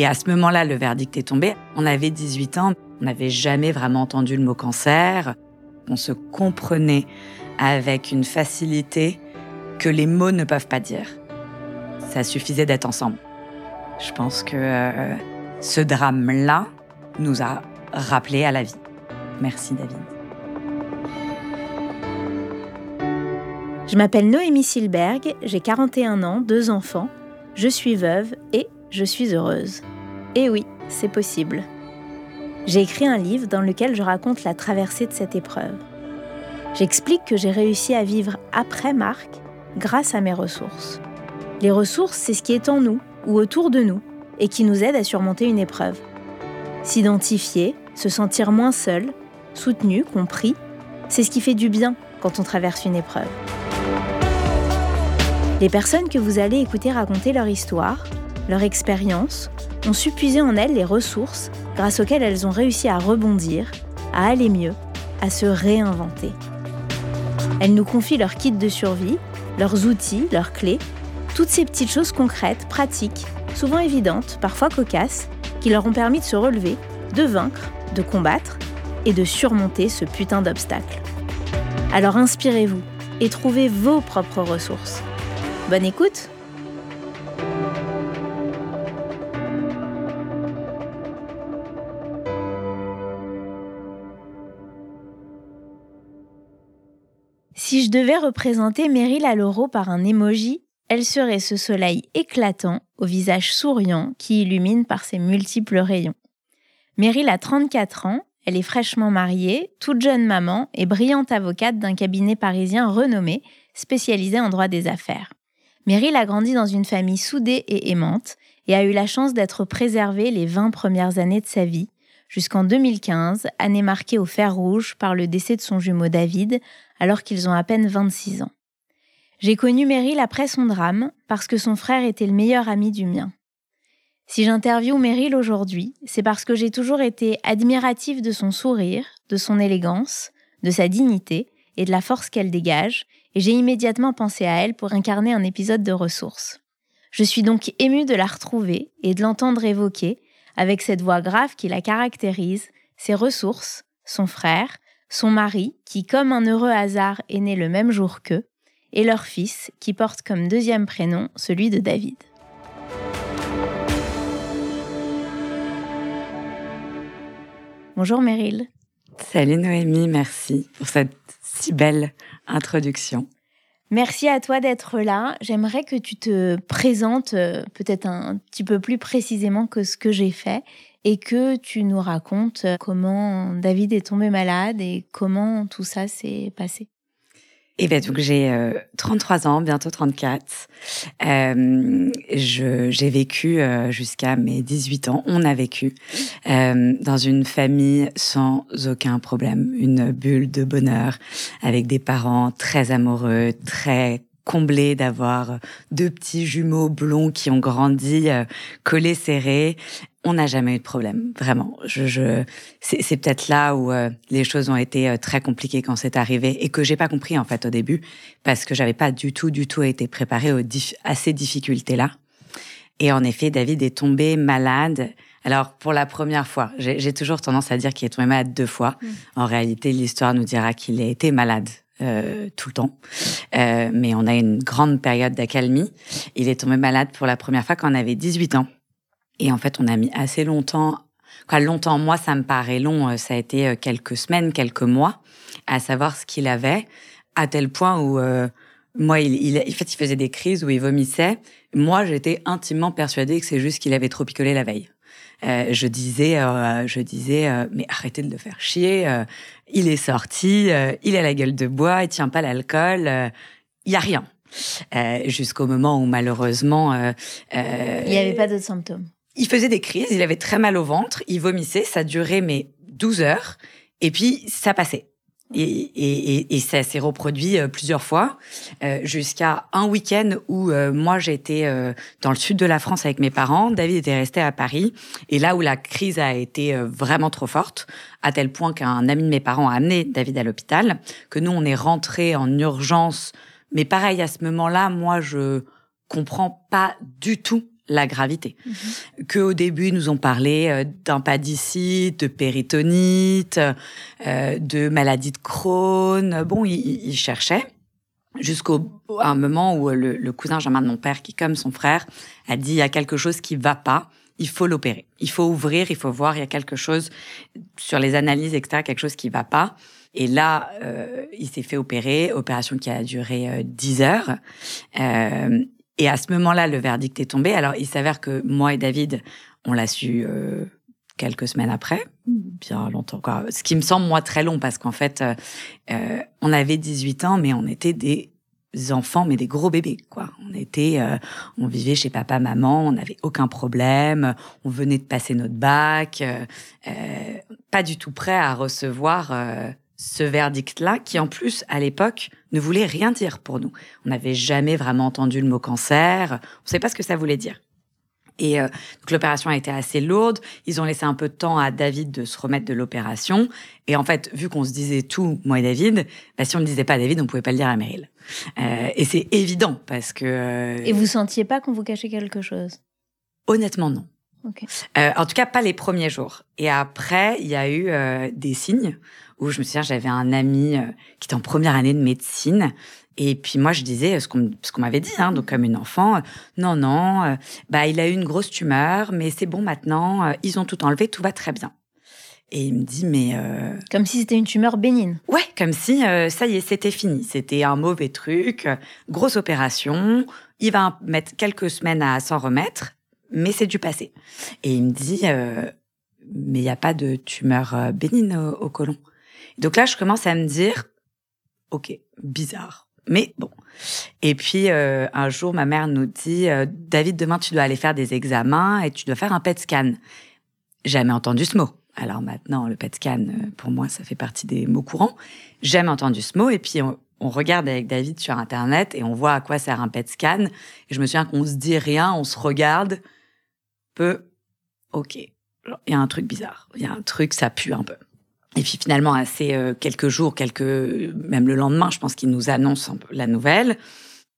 Et à ce moment-là, le verdict est tombé. On avait 18 ans, on n'avait jamais vraiment entendu le mot cancer. On se comprenait avec une facilité que les mots ne peuvent pas dire. Ça suffisait d'être ensemble. Je pense que euh, ce drame-là nous a rappelé à la vie. Merci David. Je m'appelle Noémie Silberg, j'ai 41 ans, deux enfants, je suis veuve et je suis heureuse. Et oui, c'est possible. J'ai écrit un livre dans lequel je raconte la traversée de cette épreuve. J'explique que j'ai réussi à vivre après Marc grâce à mes ressources. Les ressources, c'est ce qui est en nous ou autour de nous et qui nous aide à surmonter une épreuve. S'identifier, se sentir moins seul, soutenu, compris, c'est ce qui fait du bien quand on traverse une épreuve. Les personnes que vous allez écouter raconter leur histoire, leur expérience, ont su puiser en elles les ressources grâce auxquelles elles ont réussi à rebondir, à aller mieux, à se réinventer. Elles nous confient leur kit de survie, leurs outils, leurs clés, toutes ces petites choses concrètes, pratiques, souvent évidentes, parfois cocasses, qui leur ont permis de se relever, de vaincre, de combattre et de surmonter ce putain d'obstacle. Alors inspirez-vous et trouvez vos propres ressources. Bonne écoute Si je devais représenter Meryl Aloro par un emoji, elle serait ce soleil éclatant au visage souriant qui illumine par ses multiples rayons. Meryl a 34 ans, elle est fraîchement mariée, toute jeune maman et brillante avocate d'un cabinet parisien renommé spécialisé en droit des affaires. Meryl a grandi dans une famille soudée et aimante et a eu la chance d'être préservée les 20 premières années de sa vie, jusqu'en 2015, année marquée au fer rouge par le décès de son jumeau David, alors qu'ils ont à peine 26 ans. J'ai connu Meryl après son drame, parce que son frère était le meilleur ami du mien. Si j'interviewe Meryl aujourd'hui, c'est parce que j'ai toujours été admirative de son sourire, de son élégance, de sa dignité et de la force qu'elle dégage, et j'ai immédiatement pensé à elle pour incarner un épisode de ressources. Je suis donc émue de la retrouver et de l'entendre évoquer, avec cette voix grave qui la caractérise, ses ressources, son frère, son mari, qui comme un heureux hasard est né le même jour qu'eux, et leur fils, qui porte comme deuxième prénom celui de David. Bonjour Meryl. Salut Noémie, merci pour cette si belle introduction. Merci à toi d'être là. J'aimerais que tu te présentes euh, peut-être un petit peu plus précisément que ce que j'ai fait et que tu nous racontes comment David est tombé malade et comment tout ça s'est passé. Eh bien, donc j'ai 33 euh, ans, bientôt 34. Euh, j'ai vécu euh, jusqu'à mes 18 ans. On a vécu euh, dans une famille sans aucun problème, une bulle de bonheur, avec des parents très amoureux, très comblés d'avoir deux petits jumeaux blonds qui ont grandi collés serrés, on n'a jamais eu de problème, vraiment. Je, je c'est peut-être là où euh, les choses ont été euh, très compliquées quand c'est arrivé et que j'ai pas compris en fait au début parce que j'avais pas du tout, du tout été préparée aux à ces difficultés-là. Et en effet, David est tombé malade. Alors pour la première fois, j'ai toujours tendance à dire qu'il est tombé malade deux fois. Mmh. En réalité, l'histoire nous dira qu'il a été malade euh, tout le temps. Euh, mais on a une grande période d'accalmie. Il est tombé malade pour la première fois quand on avait 18 ans. Et en fait, on a mis assez longtemps. Quoi, longtemps, moi, ça me paraît long. Euh, ça a été euh, quelques semaines, quelques mois, à savoir ce qu'il avait, à tel point où euh, moi, il, il, en fait, il faisait des crises où il vomissait. Moi, j'étais intimement persuadée que c'est juste qu'il avait trop picolé la veille. Euh, je disais, euh, je disais, mais arrêtez de le faire chier. il est sorti, il a la gueule de bois, il tient pas l'alcool, il y a rien. Jusqu'au moment où malheureusement, il n'y avait pas d'autres symptômes il faisait des crises, il avait très mal au ventre, il vomissait, ça durait mais 12 heures, et puis ça passait. Et, et, et, ça s'est reproduit euh, plusieurs fois, euh, jusqu'à un week-end où euh, moi j'étais dans le sud de la France avec mes parents, David était resté à Paris, et là où la crise a été vraiment trop forte, à tel point qu'un ami de mes parents a amené David à l'hôpital, que nous on est rentré en urgence, mais pareil à ce moment-là, moi je comprends pas du tout la gravité. Que au début, ils nous ont parlé euh, d'impádicite, de péritonite, euh, de maladie de Crohn. Bon, ils, cherchaient jusqu'au un moment où le, cousin germain de mon père, qui comme son frère, a dit il y a quelque chose qui va pas. Il faut l'opérer. Il faut ouvrir, il faut voir, il y a quelque chose sur les analyses, etc., quelque chose qui va pas. Et là, euh, il s'est fait opérer, opération qui a duré 10 heures. Euh, et à ce moment-là, le verdict est tombé. Alors, il s'avère que moi et David, on l'a su euh, quelques semaines après, bien longtemps. Quoi. Ce qui me semble, moi, très long, parce qu'en fait, euh, euh, on avait 18 ans, mais on était des enfants, mais des gros bébés, quoi. On était, euh, on vivait chez papa, maman, on n'avait aucun problème, on venait de passer notre bac, euh, euh, pas du tout prêt à recevoir ce verdict-là, qui en plus, à l'époque, ne voulait rien dire pour nous. On n'avait jamais vraiment entendu le mot cancer, on ne savait pas ce que ça voulait dire. Et euh, l'opération a été assez lourde. Ils ont laissé un peu de temps à David de se remettre de l'opération. Et en fait, vu qu'on se disait tout, moi et David, bah, si on ne disait pas à David, on pouvait pas le dire à Meryl. Euh, et c'est évident parce que. Euh, et vous sentiez pas qu'on vous cachait quelque chose? Honnêtement, non. Euh, en tout cas, pas les premiers jours. Et après, il y a eu des signes où je me souviens, j'avais un ami euh, qui était en première année de médecine. Et puis moi, je disais ce qu'on ce qu'on m'avait dit, hein, donc comme une enfant, non, non, bah il a eu une grosse tumeur, mais c'est bon maintenant, ils ont tout enlevé, tout va très bien. Et il me dit, mais... Comme si c'était une tumeur bénigne. Ouais, comme si, ça y est, c'était fini. C'était un mauvais truc, grosse opération. Il va mettre quelques semaines à s'en remettre mais c'est du passé. Et il me dit, euh, mais il n'y a pas de tumeur euh, bénigne au, au, côlon. Donc là, je commence à me dire, ok, bizarre. Mais bon. Et puis euh, un jour, ma mère nous dit, David, demain tu dois aller faire des examens et tu dois faire un PET scan. Jamais entendu ce mot. Alors maintenant, le PET scan, pour moi, ça fait partie des mots courants. Jamais entendu ce mot. Et puis on regarde avec David sur Internet et on voit à quoi sert un PET scan. Et je me souviens qu'on se dit rien, on se regarde peu, ok, il y a un truc bizarre, il y a un truc, ça pue un peu. Et puis finalement, assez euh, quelques jours, quelques, même le lendemain, je pense qu'il nous annonce la nouvelle,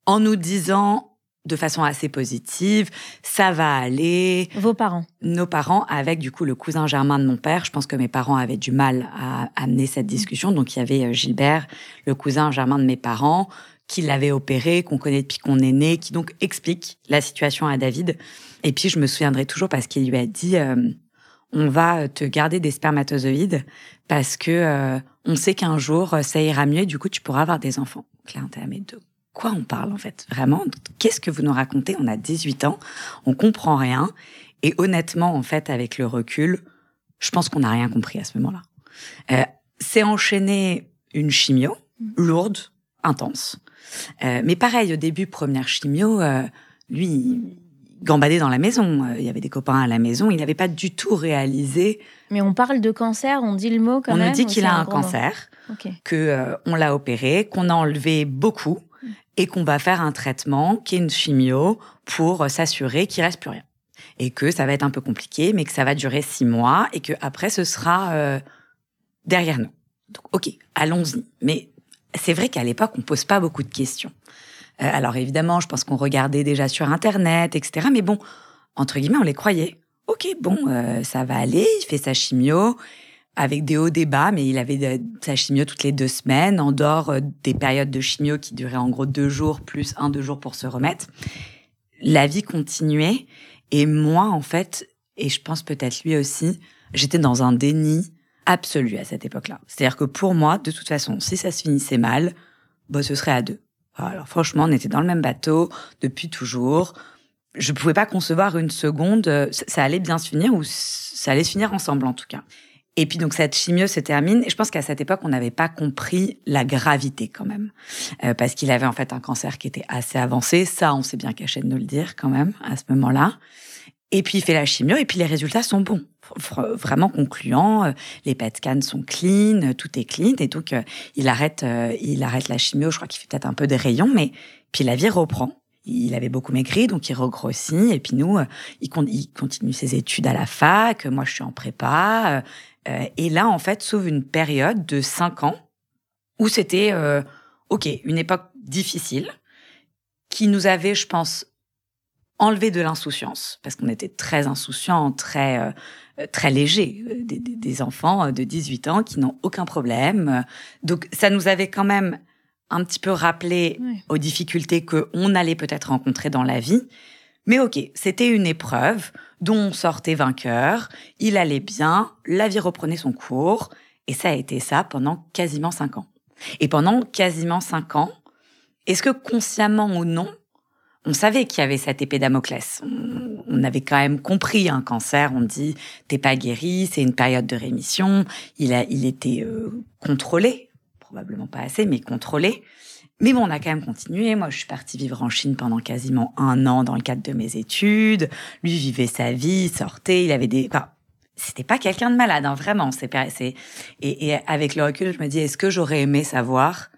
en nous disant de façon assez positive, ça va aller. Vos parents Nos parents, avec du coup le cousin germain de mon père. Je pense que mes parents avaient du mal à amener cette discussion. Donc il y avait euh, Gilbert, le cousin germain de mes parents, qui l'avait opéré, qu'on connaît depuis qu'on est né, qui donc explique la situation à David. Et puis je me souviendrai toujours parce qu'il lui a dit euh, on va te garder des spermatozoïdes parce que euh, on sait qu'un jour ça ira mieux et du coup tu pourras avoir des enfants. Claire, t'es mais de quoi on parle en fait? Vraiment? Qu'est-ce que vous nous racontez? On a 18 ans, on comprend rien et honnêtement en fait avec le recul, je pense qu'on n'a rien compris à ce moment-là. Euh, c'est enchaîné une chimio lourde, intense. Euh, mais pareil, au début, première chimio, euh, lui, gambadait dans la maison. Euh, il y avait des copains à la maison. Il n'avait pas du tout réalisé. Mais on parle de cancer, on dit le mot quand on même. On nous dit qu'il a un, cancer, que on l'a opéré, qu'on a enlevé beaucoup et qu'on va faire un traitement qui est une chimio pour s'assurer qu'il reste plus rien. Et que ça va être un peu compliqué, mais que ça va durer six mois et que après ce sera derrière nous. Donc, ok, allons-y. Mais c'est vrai qu'à l'époque, on pose pas beaucoup de questions. Euh, alors évidemment, je pense qu'on regardait déjà sur Internet, etc. Mais bon, entre guillemets, on les croyait. Ok, bon, euh, ça va aller. Il fait sa chimio avec des hauts, des bas, mais il avait sa chimio toutes les deux semaines, en dehors euh, des périodes de chimio qui duraient en gros deux jours, plus un, deux jours pour se remettre. La vie continuait. Et moi, en fait, et je pense peut-être lui aussi, j'étais dans un déni absolu à cette époque-là. C'est-à-dire que pour moi, de toute façon, si ça se finissait mal, bah, ce serait à deux. Alors franchement, on était dans le même bateau depuis toujours. Je pouvais pas concevoir une seconde, euh, ça allait bien se finir ou ça allait se finir ensemble en tout cas. Et puis donc cette chimio se termine et je pense qu'à cette époque on n'avait pas compris la gravité quand même euh, parce qu'il avait en fait un cancer qui était assez avancé. Ça on s'est bien caché de nous le dire quand même à ce moment-là. Et puis il fait la chimio et puis les résultats sont bons, vraiment concluants. Euh, les PET scans sont clean, euh, tout est clean et donc euh, il arrête, il arrête la chimio. Je crois qu'il fait peut-être un peu des rayons, mais puis la vie reprend. Il avait beaucoup maigri, donc il regrossit. Et puis nous, il, continue ses études à la fac. Moi, je suis en prépa. et là, en fait, s'ouvre une période de cinq ans où c'était, ok, une époque difficile qui nous avait, je pense, enlever de l'insouciance, parce qu'on était très insouciants, très euh, très légers, euh, des, des, enfants de 18 ans qui n'ont aucun problème. Donc ça nous avait quand même un petit peu rappelé aux difficultés que on allait peut-être rencontrer dans la vie. Mais ok, c'était une épreuve dont on sortait vainqueur, il allait bien, la vie reprenait son cours, et ça a été ça pendant quasiment cinq ans. Et pendant quasiment cinq ans, est-ce que consciemment ou non, on savait qu'il y avait cette épée Damoclès. On, avait quand même compris un cancer. On dit t'es pas guéri, c'est une période de rémission. Il a, il était euh, contrôlé, probablement pas assez, mais contrôlé. Mais bon, on a quand même continué. Moi, je suis partie vivre en Chine pendant quasiment un an dans le cadre de mes études. Lui vivait sa vie, sortait. Il avait des, enfin, c'était pas quelqu'un de malade, hein, vraiment. C'est, et, et avec le recul, je me dis, est-ce que j'aurais aimé savoir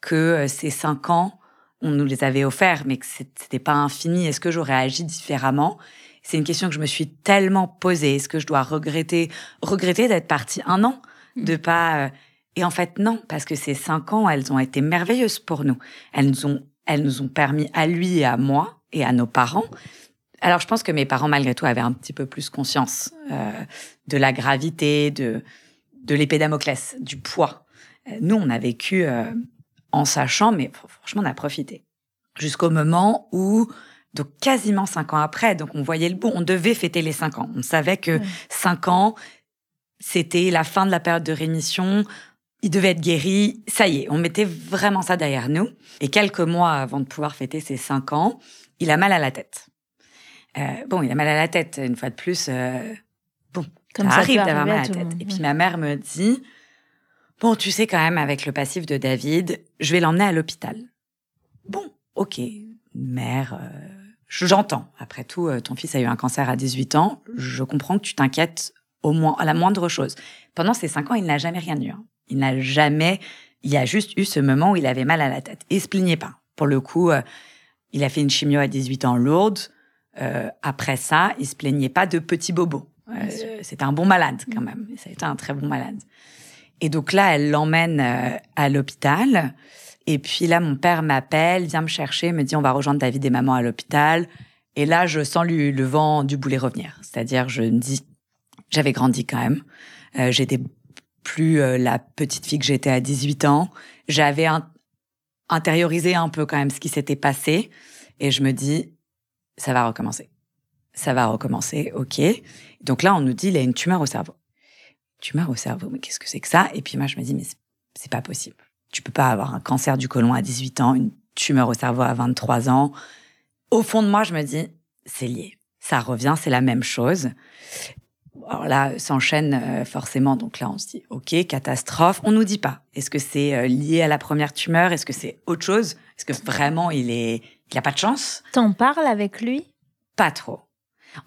que euh, ces cinq ans, on nous les avait offerts, mais que c'était pas infini. Est-ce que j'aurais agi différemment? C'est une question que je me suis tellement posée. Est-ce que je dois regretter, regretter d'être partie un an, mmh. de pas euh, Et en fait, non, parce que ces cinq ans, elles ont été merveilleuses pour nous. Elles nous ont, elles nous ont permis à lui et à moi et à nos parents. Alors, je pense que mes parents, malgré tout, avaient un petit peu plus conscience euh, de la gravité, de de l'épée Damoclès, du poids. Euh, nous, on a vécu euh, en sachant, mais franchement, on a profité. Jusqu'au moment où, donc quasiment cinq ans après, donc on voyait le bout, on devait fêter les cinq ans. On savait que cinq ans, c'était la fin de la période de rémission, il devait être guéri, ça y est, on mettait vraiment ça derrière nous. Et quelques mois avant de pouvoir fêter ses cinq ans, il a mal à la tête. Euh, bon, il a mal à la tête, une fois de plus. Euh, bon, Comme ça, arrive d'avoir mal à la tête. Et puis ma mère me dit, Bon, tu sais quand même, avec le passif de David, je vais l'emmener à l'hôpital. Bon, ok, mère, euh, j'entends. Après tout, euh, ton fils a eu un cancer à 18 ans. Je comprends que tu t'inquiètes au moins à la moindre chose. Pendant ces cinq ans, il n'a jamais rien eu. Hein. Il n'a jamais. Il y a juste eu ce moment où il avait mal à la tête. Et il se plaignait pas. Pour le coup, euh, il a fait une chimio à 18 ans lourde. après ça, il se plaignait pas de petits bobos. C'était un bon malade quand mm. même. Ça a été un très bon malade. Et donc là, elle l'emmène euh, à l'hôpital. Et puis là, mon père m'appelle, vient me chercher, me dit on va rejoindre David et maman à l'hôpital. Et là, je sens le vent du boulet revenir. C'est-à-dire, je me dis, j'avais grandi quand même. Euh, j'étais plus euh, la petite fille que j'étais à 18 ans. J'avais intériorisé un peu quand même ce qui s'était passé. Et je me dis, ça va recommencer. Ça va recommencer, ok. Donc là, on nous dit, il a une tumeur au cerveau tumeur au cerveau. Mais qu'est-ce que c'est que ça? Et puis moi, je me dis, mais c'est pas possible. Tu peux pas avoir un cancer du côlon à 18 ans, une tumeur au cerveau à 23 ans. Au fond de moi, je me dis, c'est lié. Ça revient, c'est la même chose. Alors là, s'enchaîne euh, forcément. Donc là, on se dit, OK, catastrophe. On nous dit pas. Est-ce que c'est euh, lié à la première tumeur? Est-ce que c'est autre chose? Est-ce que vraiment il est, il a pas de chance? T'en parles avec lui? Pas trop.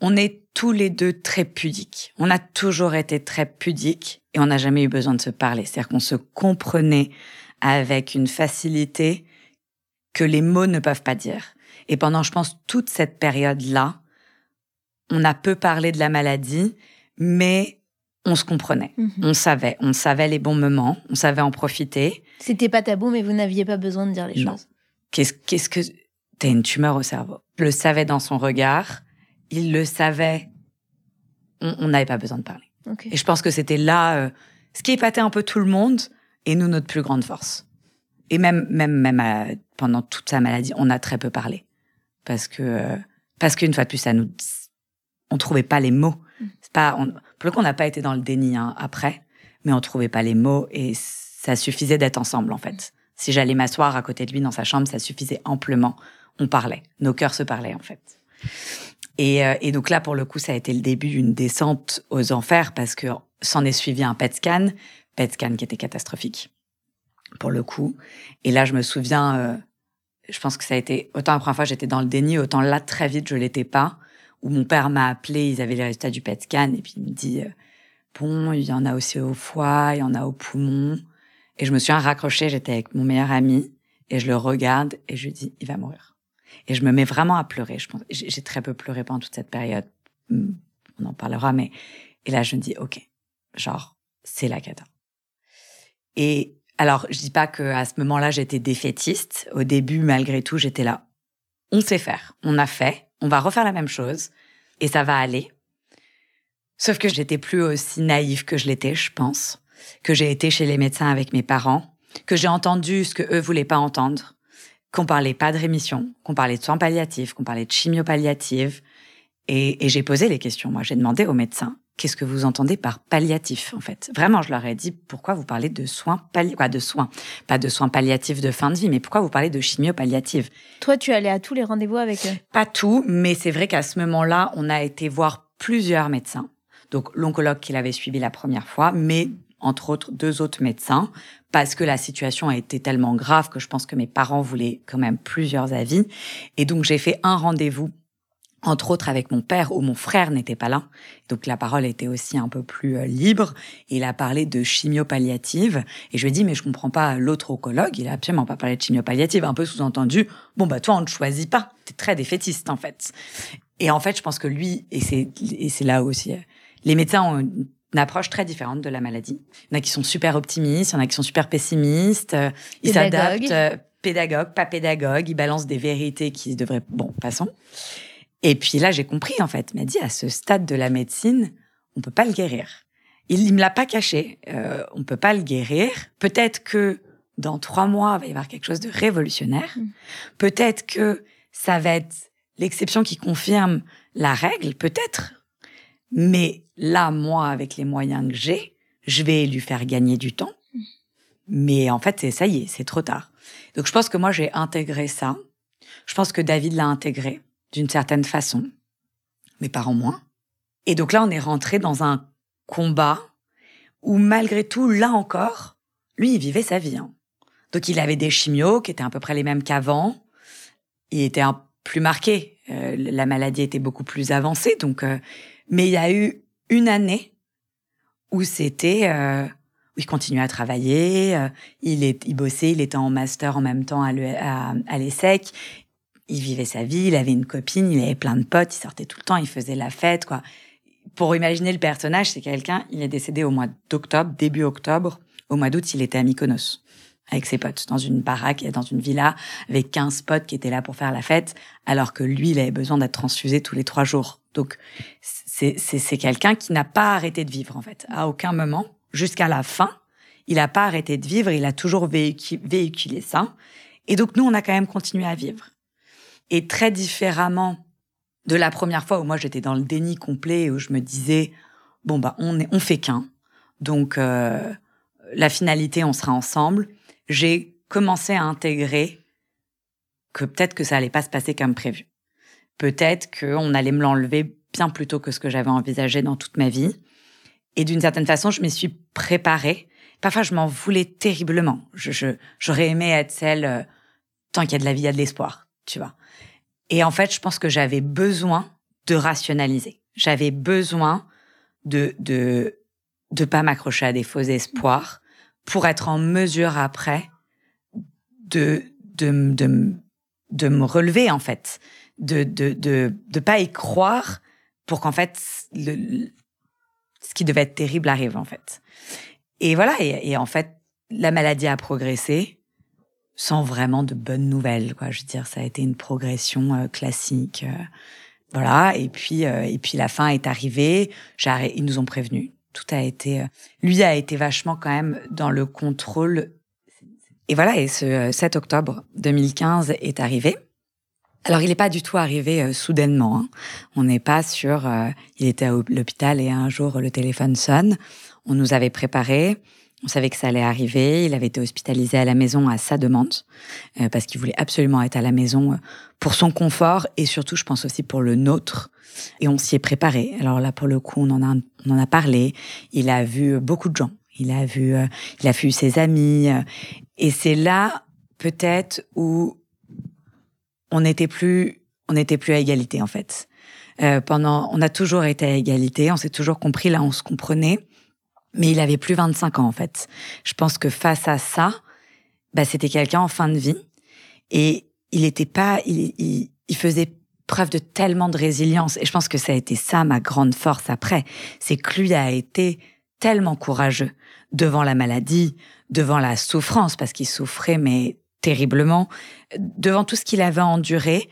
On est tous les deux très pudiques. On a toujours été très pudiques et on n'a jamais eu besoin de se parler. C'est-à-dire qu'on se comprenait avec une facilité que les mots ne peuvent pas dire. Et pendant, je pense, toute cette période-là, on a peu parlé de la maladie, mais on se comprenait. Mhm. On savait. On savait les bons moments. On savait en profiter. C'était pas tabou, mais vous n'aviez pas besoin de dire les choses. Qu'est-ce, qu'est-ce que, t'as une tumeur au cerveau. Je le savais dans son regard il le savait. On n'avait pas besoin de parler. Et je pense que c'était là euh, ce qui épatait un peu tout le monde et nous notre plus grande force. Et même même même euh, pendant toute sa maladie, on a très peu parlé parce que euh, parce qu'une fois de plus, ça nous on trouvait pas les mots. Mm. C'est pas on, pour le coup, on n'a pas été dans le déni hein, après, mais on trouvait pas les mots et ça suffisait d'être ensemble en fait. Si j'allais m'asseoir à côté de lui dans sa chambre, ça suffisait amplement. On parlait, nos cœurs se parlaient en fait. Et, euh, et, donc là, pour le coup, ça a été le début d'une descente aux enfers parce que s'en est suivi un PET scan, PET scan qui était catastrophique pour le coup. Et là, je me souviens, euh, je pense que ça a été autant la première fois j'étais dans le déni, autant là très vite je l'étais pas. Où mon père m'a appelé, ils avaient les résultats du PET scan et puis il me dit euh, bon, il y en a aussi au foie, il y en a au poumon. Et je me suis raccroché, j'étais avec mon meilleur ami et je le regarde et je lui dis il va mourir. Et je me mets vraiment à pleurer. Je pense, j'ai très peu pleuré pendant toute cette période. Hmm, on en parlera, mais et là je me dis ok, genre c'est la cata. Et alors je dis pas que à ce moment-là j'étais défaitiste. Au début, malgré tout, j'étais là. On sait faire, on a fait. on va refaire la même chose et ça va aller. Sauf que j'étais plus aussi naïve que je l'étais, je pense, que j'ai été chez les médecins avec mes parents, que j'ai entendu ce que eux voulaient pas entendre, qu'on parlait pas de rémission, qu'on parlait de soins palliatifs, qu'on parlait de chimio palliative. Et, et j'ai posé les questions. Moi, j'ai demandé aux médecins qu'est-ce que vous entendez par palliatif en fait? Vraiment, je leur ai dit pourquoi vous parlez de soins palliatifs, quoi, de soins, pas de soins palliatifs de fin de vie, mais pourquoi vous parlez de chimio palliative? Toi, tu allais à tous les rendez-vous avec eux Pas tout, mais c'est vrai qu'à ce moment-là, on a été voir plusieurs médecins. Donc l'oncologue qui l'avait suivi la première fois, mais entre autres deux autres médecins, parce que la situation a été tellement grave que je pense que mes parents voulaient quand même plusieurs avis. Et donc j'ai fait un rendez-vous entre autres avec mon père où mon frère n'était pas là. Donc la parole était aussi un peu plus euh, libre. Il a parlé de chimio palliative et je lui ai dit mais je comprends pas l'autre oncologue, il a absolument pas parlé de chimio palliative, un peu sous-entendu. Bon bah toi on ne choisit pas, t'es très défaitiste en fait. Et en fait je pense que lui et c'est et c'est là aussi euh, les médecins ont une approche très différente de la maladie. Il y en a qui sont super optimistes, il y en a qui sont super pessimistes, euh, ils s'adaptent, pédagogue, pas pédagogue, ils balancent des vérités qui devraient bon passons. Et puis là, j'ai compris, en fait. Il m'a dit, à ce stade de la médecine, on peut pas le guérir. Il, il me l'a pas caché. Euh, on peut pas le guérir. Peut-être que dans trois mois, il va y avoir quelque chose de révolutionnaire. Mm. Peut-être que ça va être l'exception qui confirme la règle, peut-être. Mais là, moi, avec les moyens que j'ai, je vais lui faire gagner du temps. Mm. Mais en fait, ça y est, c'est trop tard. Donc je pense que moi, j'ai intégré ça. Je pense que David l'a intégré d'une certaine façon, mes parents moins. Et donc là, on est rentré dans un combat où malgré tout, là encore, lui, il vivait sa vie. Hein. Donc il avait des chimios qui étaient à peu près les mêmes qu'avant. Il était un plus marqué. Euh, la maladie était beaucoup plus avancée. Donc, euh, mais il y a eu une année où c'était euh, où il continuait à travailler. il est, il bossait, il était en master en même temps à l'ESSEC il vivait sa vie, il avait une copine, il avait plein de potes, il sortait tout le temps, il faisait la fête, quoi. Pour imaginer le personnage, c'est quelqu'un, il est décédé au mois d'octobre, début octobre. Au mois d'août, il était à Mykonos avec ses potes dans une baraque, dans une villa avec 15 potes qui étaient là pour faire la fête, alors que lui, il avait besoin d'être transfusé tous les trois jours. Donc, c'est quelqu'un qui n'a pas arrêté de vivre, en fait. À aucun moment, jusqu'à la fin, il n'a pas arrêté de vivre, il a toujours véhiculé ça. Et donc, nous, on a quand même continué à vivre et très différemment de la première fois où moi j'étais dans le déni complet où je me disais bon bah on est on fait qu'un donc euh, la finalité on sera ensemble j'ai commencé à intégrer que peut-être que ça allait pas se passer comme prévu peut-être qu'on allait me l'enlever bien plus tôt que ce que j'avais envisagé dans toute ma vie. Et d'une certaine façon je m'y suis préparée. Parfois je m'en voulais terriblement. Je j'aurais aimé être celle euh, tant qu'il y a de la vie il y a de l'espoir tu vois. Et en fait, je pense que j'avais besoin de rationaliser. J'avais besoin de de de pas m'accrocher à des faux espoirs pour être en mesure après de de de, de me relever en fait, de de de de pas y croire pour qu'en fait le, ce qui devait être terrible arrive en fait. Et voilà et, en fait la maladie a progressé sans vraiment de bonnes nouvelles. Quoi. Je veux dire, ça a été une progression euh, classique. Euh, voilà. Et puis, euh, et puis la fin est arrivée. Ils nous ont prévenus. Tout a été. lui a été vachement quand même dans le contrôle. Et voilà. Et ce 7 octobre 2015 est arrivé. Alors, il n'est pas du tout arrivé soudainement. Hein. On n'est pas sur. il était à l'hôpital et un jour le téléphone sonne. On nous avait préparé. On savait que ça allait arriver. Il avait été hospitalisé à la maison à sa demande euh, parce qu'il voulait absolument être à la maison euh, pour son confort et surtout, je pense aussi pour le nôtre. Et on s'y est préparé. Alors là, pour le coup, on en a, on en a parlé. Il a vu beaucoup de gens. Il a vu, euh, il a vu ses amis. et c'est là, peut-être, où on n'était plus, on n'était plus à égalité en fait. pendant, on a toujours été à égalité. On s'est toujours compris. Là, on se comprenait. Mais il avait plus 25 ans en fait. Je pense que face à ça, bah, c'était quelqu'un en fin de vie et il était pas, il, il, il, faisait preuve de tellement de résilience et je pense que ça a été ça ma grande force après, c'est que lui a été tellement courageux devant la maladie, devant la souffrance parce qu'il souffrait mais terriblement, devant tout ce qu'il avait enduré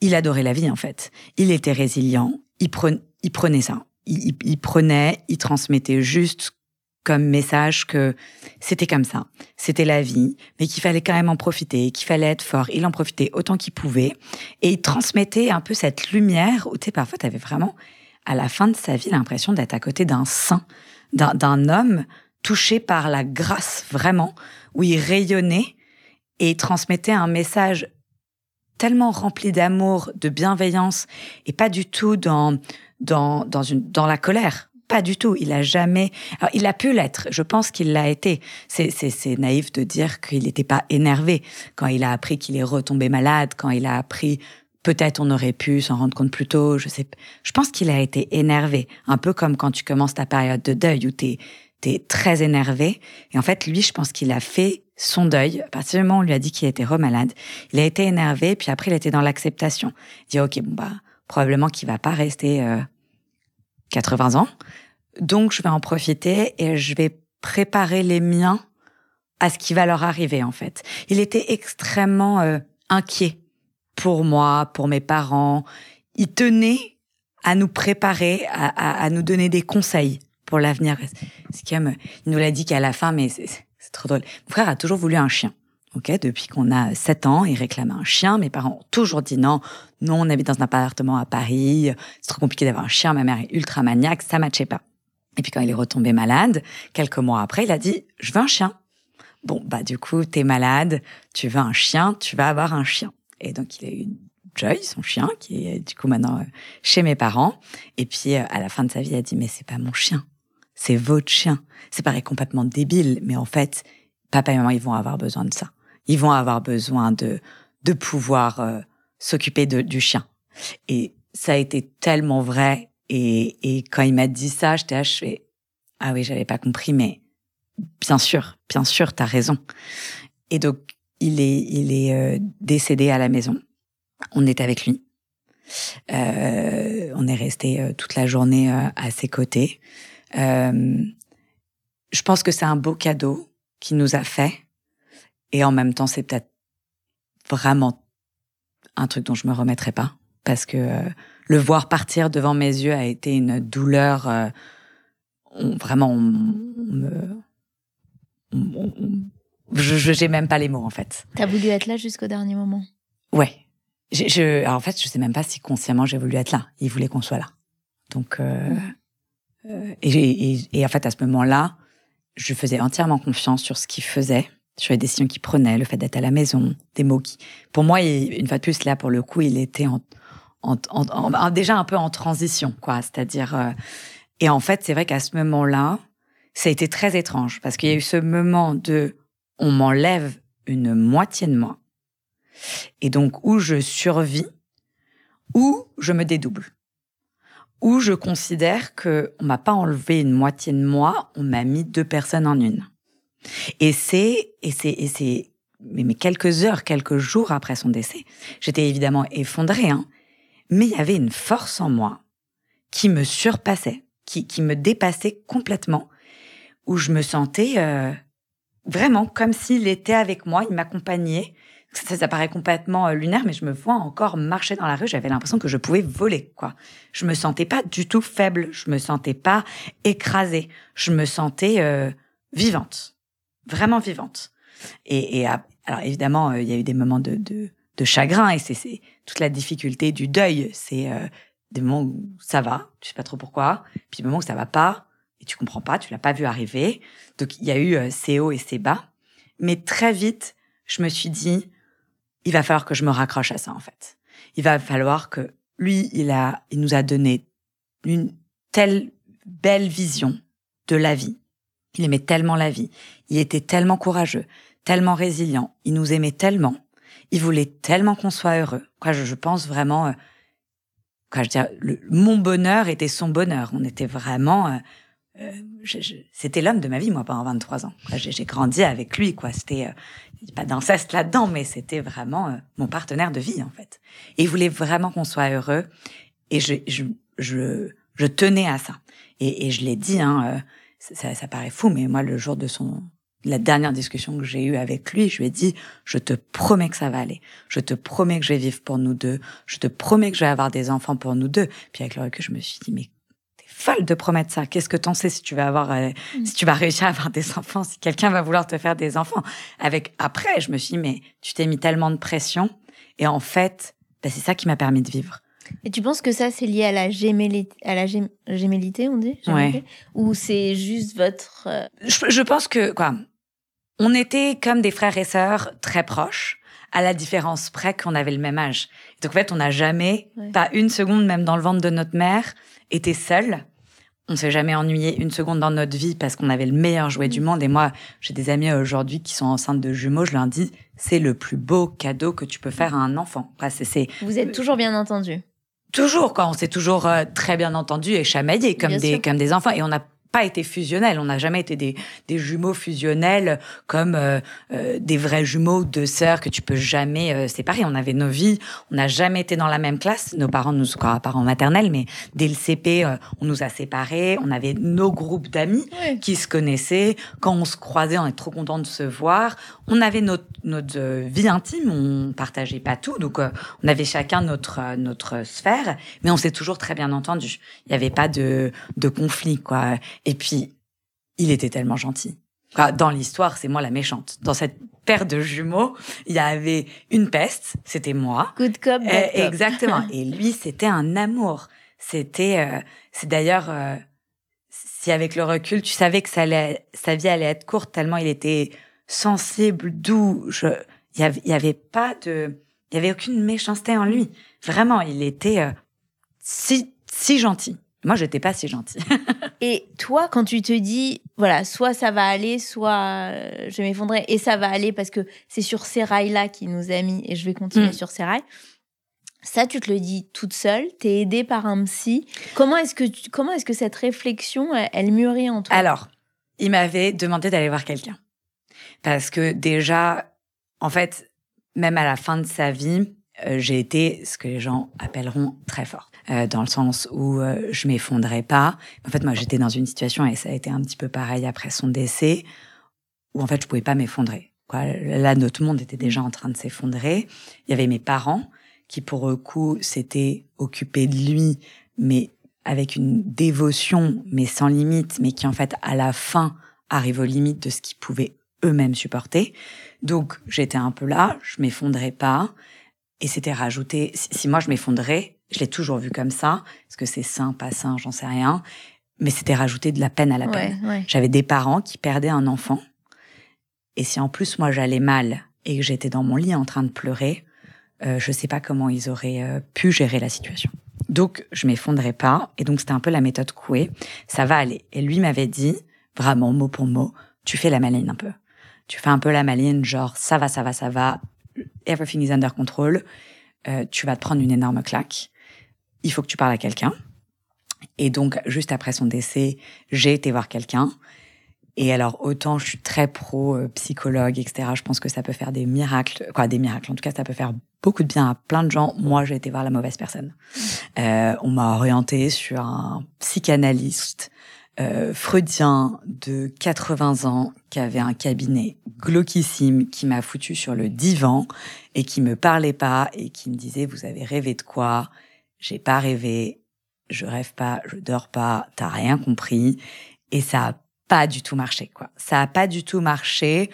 il adorait la vie en fait. Il était résilient, il, prenait ça. Il, il, prenait, il transmettait juste comme message que c'était comme ça, c'était la vie, mais qu'il fallait quand même en profiter, qu'il fallait être fort. Il en profitait autant qu'il pouvait. Et il transmettait un peu cette lumière où, tu sais, parfois, tu avais vraiment, à la fin de sa vie, l'impression d'être à côté d'un saint, d'un homme touché par la grâce, vraiment, où il rayonnait et transmettait un message tellement rempli d'amour, de bienveillance, et pas du tout dans, dans, dans, une, dans la colère. Pas du tout. Il a jamais. Alors, il a pu l'être. Je pense qu'il l'a été. C'est, c'est, naïf de dire qu'il n'était pas énervé quand il a appris qu'il est retombé malade, quand il a appris. Peut-être on aurait pu s'en rendre compte plus tôt. Je sais. Je pense qu'il a été énervé, un peu comme quand tu commences ta période de deuil où t'es t'es très énervé. Et en fait, lui, je pense qu'il a fait son deuil. À partir du moment où on lui a dit qu'il était remalade, il a été énervé. Puis après, il était dans l'acceptation. Il dit ok, bon bah probablement qu'il va pas rester. Euh, 80 ans. Donc, je vais en profiter et je vais préparer les miens à ce qui va leur arriver, en fait. Il était extrêmement euh, inquiet pour moi, pour mes parents. Il tenait à nous préparer, à, à, nous donner des conseils pour l'avenir. il nous l'a dit qu'à la fin, mais c'est trop drôle. Mon frère a toujours voulu un chien. Ok, depuis qu'on a 7 ans, il réclamait un chien. Mes parents ont toujours dit non. Non, on habite dans un appartement à Paris. C'est trop compliqué d'avoir un chien. Ma mère est ultra maniaque. Ça matchait pas. Et puis quand il est retombé malade, quelques mois après, il a dit, je veux un chien. Bon, bah, du coup, t'es malade. Tu veux un chien. Tu vas avoir un chien. Et donc, il a eu Joy, son chien, qui est du coup maintenant euh, chez mes parents. Et puis, euh, à la fin de sa vie, il a dit, mais c'est pas mon chien. C'est votre chien. C'est paraît complètement débile, mais en fait, papa et maman, ils vont avoir besoin de ça ils vont avoir besoin de, de pouvoir euh, s'occuper du chien. Et ça a été tellement vrai. Et, et quand il m'a dit ça, j'étais là, je fais, ah oui, j'avais pas compris, mais bien sûr, bien sûr, t'as raison. Et donc, il est, il est euh, décédé à la maison. On est avec lui. Euh, on est resté euh, toute la journée à ses côtés. Je pense que c'est un beau cadeau qu'il nous a fait et en même temps, c'est peut-être vraiment un truc dont je me remettrai pas. Parce que euh, le voir partir devant mes yeux a été une douleur. Euh, vraiment, on, me. je j'ai même pas les mots, en fait. T'as voulu être là jusqu'au dernier moment Ouais. Je, je, en fait, je sais même pas si consciemment j'ai voulu être là. Il voulait qu'on soit là. Donc, euh, euh et, et, en fait, à ce moment-là, je faisais entièrement confiance sur ce qu'il faisait sur les décisions qu'il prenait, le fait d'être à la maison, des mots qui, pour moi, une fois de plus, là, pour le coup, il était en, en, déjà un peu en transition, quoi. C'est-à-dire, euh, et en fait, c'est vrai qu'à ce moment-là, ça a été très étrange parce qu'il y a eu ce moment de, on m'enlève une moitié de moi, et donc où je survis, ou je me dédouble, où je considère que on m'a pas enlevé une moitié de moi, on m'a mis deux personnes en une. Et c'est, et c'est, et c'est, mais, quelques heures, quelques jours après son décès, j'étais évidemment effondrée, hein, mais il y avait une force en moi qui me surpassait, qui, qui me dépassait complètement, où je me sentais euh, vraiment comme s'il était avec moi, il m'accompagnait. Ça, paraît complètement euh, lunaire, mais je me vois encore marcher dans la rue. J'avais l'impression que je pouvais voler, quoi. Je me sentais pas du tout faible. Je me sentais pas écrasée. Je me sentais euh, vivante vraiment vivante. Et, alors évidemment, euh, il y a eu des moments de, de, chagrin et c'est toute la difficulté du deuil. C'est des moments où ça va, tu sais pas trop pourquoi, puis des moments où ça va pas et tu comprends pas, tu l'as pas vu arriver. Donc il y a eu euh, ces hauts et ces bas, mais très vite, je me suis dit, il va falloir que je me raccroche à ça en fait. Il va falloir que lui, il a, il nous a donné une telle belle vision de la vie il aimait tellement la vie. Il était tellement courageux, tellement résilient. Il nous aimait tellement. Il voulait tellement qu'on soit heureux. Quoi, je, pense vraiment. Euh, je mon bonheur était son bonheur. On était vraiment. Euh, euh c'était l'homme de ma vie, moi, pendant 23 ans. J'ai grandi avec lui, quoi. C'était euh, pas d'inceste là-dedans, mais c'était vraiment euh, mon partenaire de vie, en fait. Et il voulait vraiment qu'on soit heureux. Et je, je, je, je tenais à ça. Et, je l'ai dit, hein, ça, ça, paraît fou, mais moi, le jour de son, la dernière discussion que j'ai eue avec lui, je lui ai dit, je te promets que ça va aller. Je te promets que je vais vivre pour nous deux. Je te promets que je vais avoir des enfants pour nous deux. Puis avec le recul, je me suis dit, mais folle de promettre ça. Qu'est-ce que t'en sais si tu vas avoir, euh, mm. si tu vas réussir à avoir des enfants, si quelqu'un va vouloir te faire des enfants? Avec, après, je me suis dit, mais tu t'es mis tellement de pression. Et en fait, bah, c'est ça qui m'a permis de vivre. Et tu penses que ça, c'est lié à la gémellité, à la gémellité on dit? Ouais. Ou c'est juste votre... Euh, je, je, pense que, quoi, on était comme des frères et sœurs très proches, à la différence près qu'on avait le même âge. Donc en fait, on n'a jamais, pas une seconde, même dans le ventre de notre mère, été seuls. On s'est jamais ennuyé une seconde dans notre vie parce qu'on avait le meilleur jouet du mm. monde. Et moi, j'ai des amis aujourd'hui qui sont enceintes de jumeaux. Je leur dis, c'est le plus beau cadeau que tu peux faire à un enfant. c'est, Vous êtes toujours bien entendu. Toujours, quoi. On s'est toujours euh, très bien entendu et chamaillé comme des, comme des enfants. Et on a pas été fusionnels. On n'a jamais été des, des, jumeaux fusionnels comme euh, euh, des vrais jumeaux de sœurs que tu peux jamais euh, séparer. On avait nos vies. On n'a jamais été dans la même classe. Nos parents nous, quoi, parents maternels, mais dès le CP, on nous a séparés. On avait nos groupes d'amis qui se connaissaient. Quand on se croisait, on est trop content de se voir. On avait notre, notre vie intime. On partageait pas tout, donc on avait chacun notre notre sphère, mais on s'est toujours très bien entendu. Il n'y avait pas de de conflit, quoi. Et puis, il était tellement gentil. Dans l'histoire, c'est moi la méchante. Dans cette paire de jumeaux, il y avait une peste, c'était moi. Good cop, bad cop. Exactement. Et lui, c'était un amour. C'était, euh, c'est d'ailleurs, euh, si avec le recul, tu savais que ça allait, sa vie allait être courte tellement il était sensible, doux. Je, il y avait, y avait pas de, il y avait aucune méchanceté en lui. Vraiment, il était euh, si, si gentil. Moi, j'étais pas si gentille. et toi, quand tu te dis, voilà, soit ça va aller, soit euh, je m'effondrer, et ça va aller parce que c'est sur ces rails-là qui nous a mis, et je vais continuer mm. sur ces rails. Ça, tu te le dis toute seule, tu es aidée par un psy. Comment est-ce que, comment est-ce que cette réflexion, elle, mûrit en toi? Alors, il m'avait demandé d'aller voir quelqu'un. Parce que déjà, en fait, même à la fin de sa vie, euh, j'ai été ce que les gens appelleront très forte, euh, dans le sens où euh, je m'effondrais pas. En fait, moi, j'étais dans une situation et ça a été un petit peu pareil après son décès, où en fait, je pouvais pas m'effondrer. Là, notre monde était déjà en train de s'effondrer. Il y avait mes parents qui, pour le coup, s'étaient occupés de lui, mais avec une dévotion, mais sans limite, mais qui en fait, à la fin, arrive aux limites de ce qu'ils pouvaient eux-mêmes supporter. Donc, j'étais un peu là, je m'effondrais pas. Et c'était rajouté, si moi je m'effondrais, je l'ai toujours vu comme ça, est-ce que c'est sain, pas sain, j'en sais rien, mais c'était rajouter de la peine à la peine. J'avais des parents qui perdaient un enfant, et si en plus moi j'allais mal et que j'étais dans mon lit en train de pleurer, euh, je sais pas comment ils auraient euh, pu gérer la situation. Donc je m'effondrais pas, et donc c'était un peu la méthode Coué, ça va aller. Et lui m'avait dit, vraiment mot pour mot, tu fais la maline un peu. Tu fais un peu la maline, genre ça va, ça va, ça va, everything is under control, euh, tu vas te prendre une énorme claque. Il faut que tu parles à quelqu'un. Et donc, juste après son décès, j'ai été voir quelqu'un. Et alors, autant je suis très pro euh, psychologue, etc. Je pense que ça peut faire des miracles, quoi, des miracles. En tout cas, ça peut faire beaucoup de bien à plein de gens. Moi, j'ai été voir la mauvaise personne. Euh, on m'a orienté sur un psychanalyste euh, freudien de 80 ans qui avait un cabinet glauquissime qui m'a foutu sur le divan et qui me parlait pas et qui me disait vous avez rêvé de quoi? J'ai pas rêvé, je rêve pas, je dors pas, t'as rien compris et ça a pas du tout marché quoi. Ça a pas du tout marché.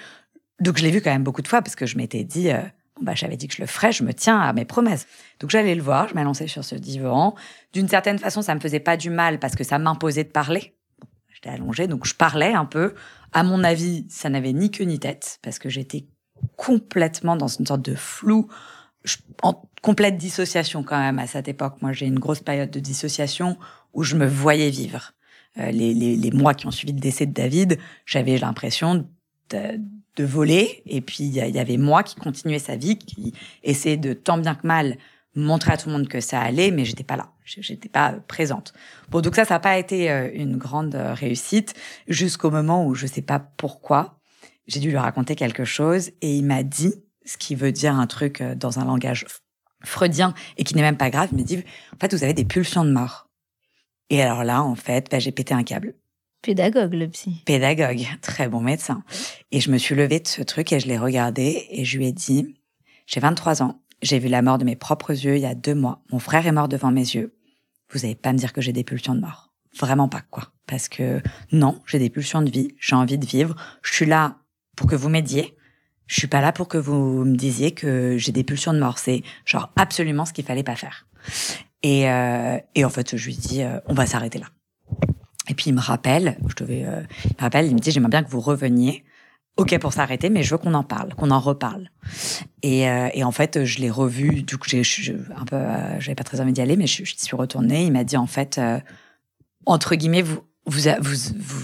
Donc je l'ai vu quand même beaucoup de fois parce que je m'étais dit euh, bah, j'avais dit que je le ferais, je me tiens à mes promesses. Donc j'allais le voir, je m'allonçais sur ce divan. D'une certaine façon, ça me faisait pas du mal parce que ça m'imposait de parler. J'étais allongée, donc je parlais un peu. À mon avis, ça n'avait ni queue ni tête parce que j'étais complètement dans une sorte de flou, en complète dissociation quand même à cette époque. Moi, j'ai une grosse période de dissociation où je me voyais vivre. Euh, les, les, mois qui ont suivi le décès de David, j'avais l'impression de, voler. Et puis, il y, avait moi qui continuais sa vie, qui essayait de tant bien que mal montrer à tout le monde que ça allait, mais j'étais pas là, j'étais pas présente. Bon, donc ça, ça n'a pas été euh, une grande euh, réussite jusqu'au moment où je sais pas pourquoi j'ai dû lui raconter quelque chose et il m'a dit ce qui veut dire un truc euh, dans un langage freudien et qui n'est même pas grave. Il m'a dit en fait vous avez des pulsions de mort. Et alors là, en fait, bah, j'ai pété un câble. Pédagogue, le psy. Pédagogue, très bon médecin. Et je me suis levée de ce truc et je l'ai regardé et je lui ai dit, j'ai 23 ans, j'ai vu la mort de mes propres yeux il y a deux mois. Mon frère est mort devant mes yeux. Vous n'allez pas me dire que j'ai des pulsions de mort. Vraiment pas, quoi. Parce que non, j'ai des pulsions de vie, j'ai envie de vivre. Je suis là pour que vous m'aidiez. Je suis pas là pour que vous me disiez que j'ai des pulsions de mort. C'est genre absolument ce qu'il fallait pas faire. Et, euh, et en fait, je lui dis, euh, on va s'arrêter là. Et puis il me rappelle, je devais, euh, il me rappelle, il me dit, j'aimerais bien que vous reveniez. Ok pour s'arrêter, mais je veux qu'on en parle, qu'on en reparle. Et, euh, et en fait, je l'ai revu. Du coup, j'ai euh, j'avais pas très envie d'y aller, mais je, je suis retournée. Il m'a dit en fait, euh, entre guillemets, vous, vous, a- vous,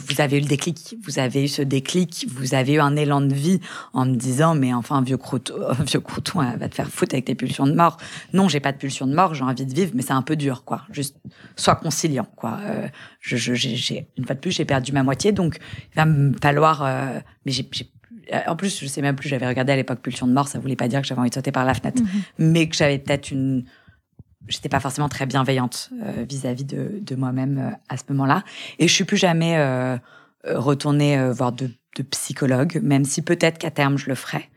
vous avez eu le déclic, vous avez eu ce déclic, vous avez eu un élan de vie en me disant, mais enfin, vieux crouton, vieux crouton, va te faire foutre avec tes pulsions de mort. Non, j'ai pas de pulsions de mort, j'ai envie de vivre, mais c'est un peu dur, quoi. Juste, sois conciliant, quoi. Euh, je, je, j'ai, une fois de plus, j'ai perdu ma moitié, donc il va me falloir, euh, mais j'ai, j'ai- en plus, je sais même plus, j'avais regardé à l'époque pulsion de mort, ça voulait pas dire que j'avais envie de sauter par la fenêtre, mais que j'avais peut-être une, j'étais pas forcément très bienveillante euh, vis-à-vis de, de moi-même euh, à ce moment-là. Et je suis plus jamais euh, retournée voir de, de psychologue, même si peut-être qu'à terme je le ferai.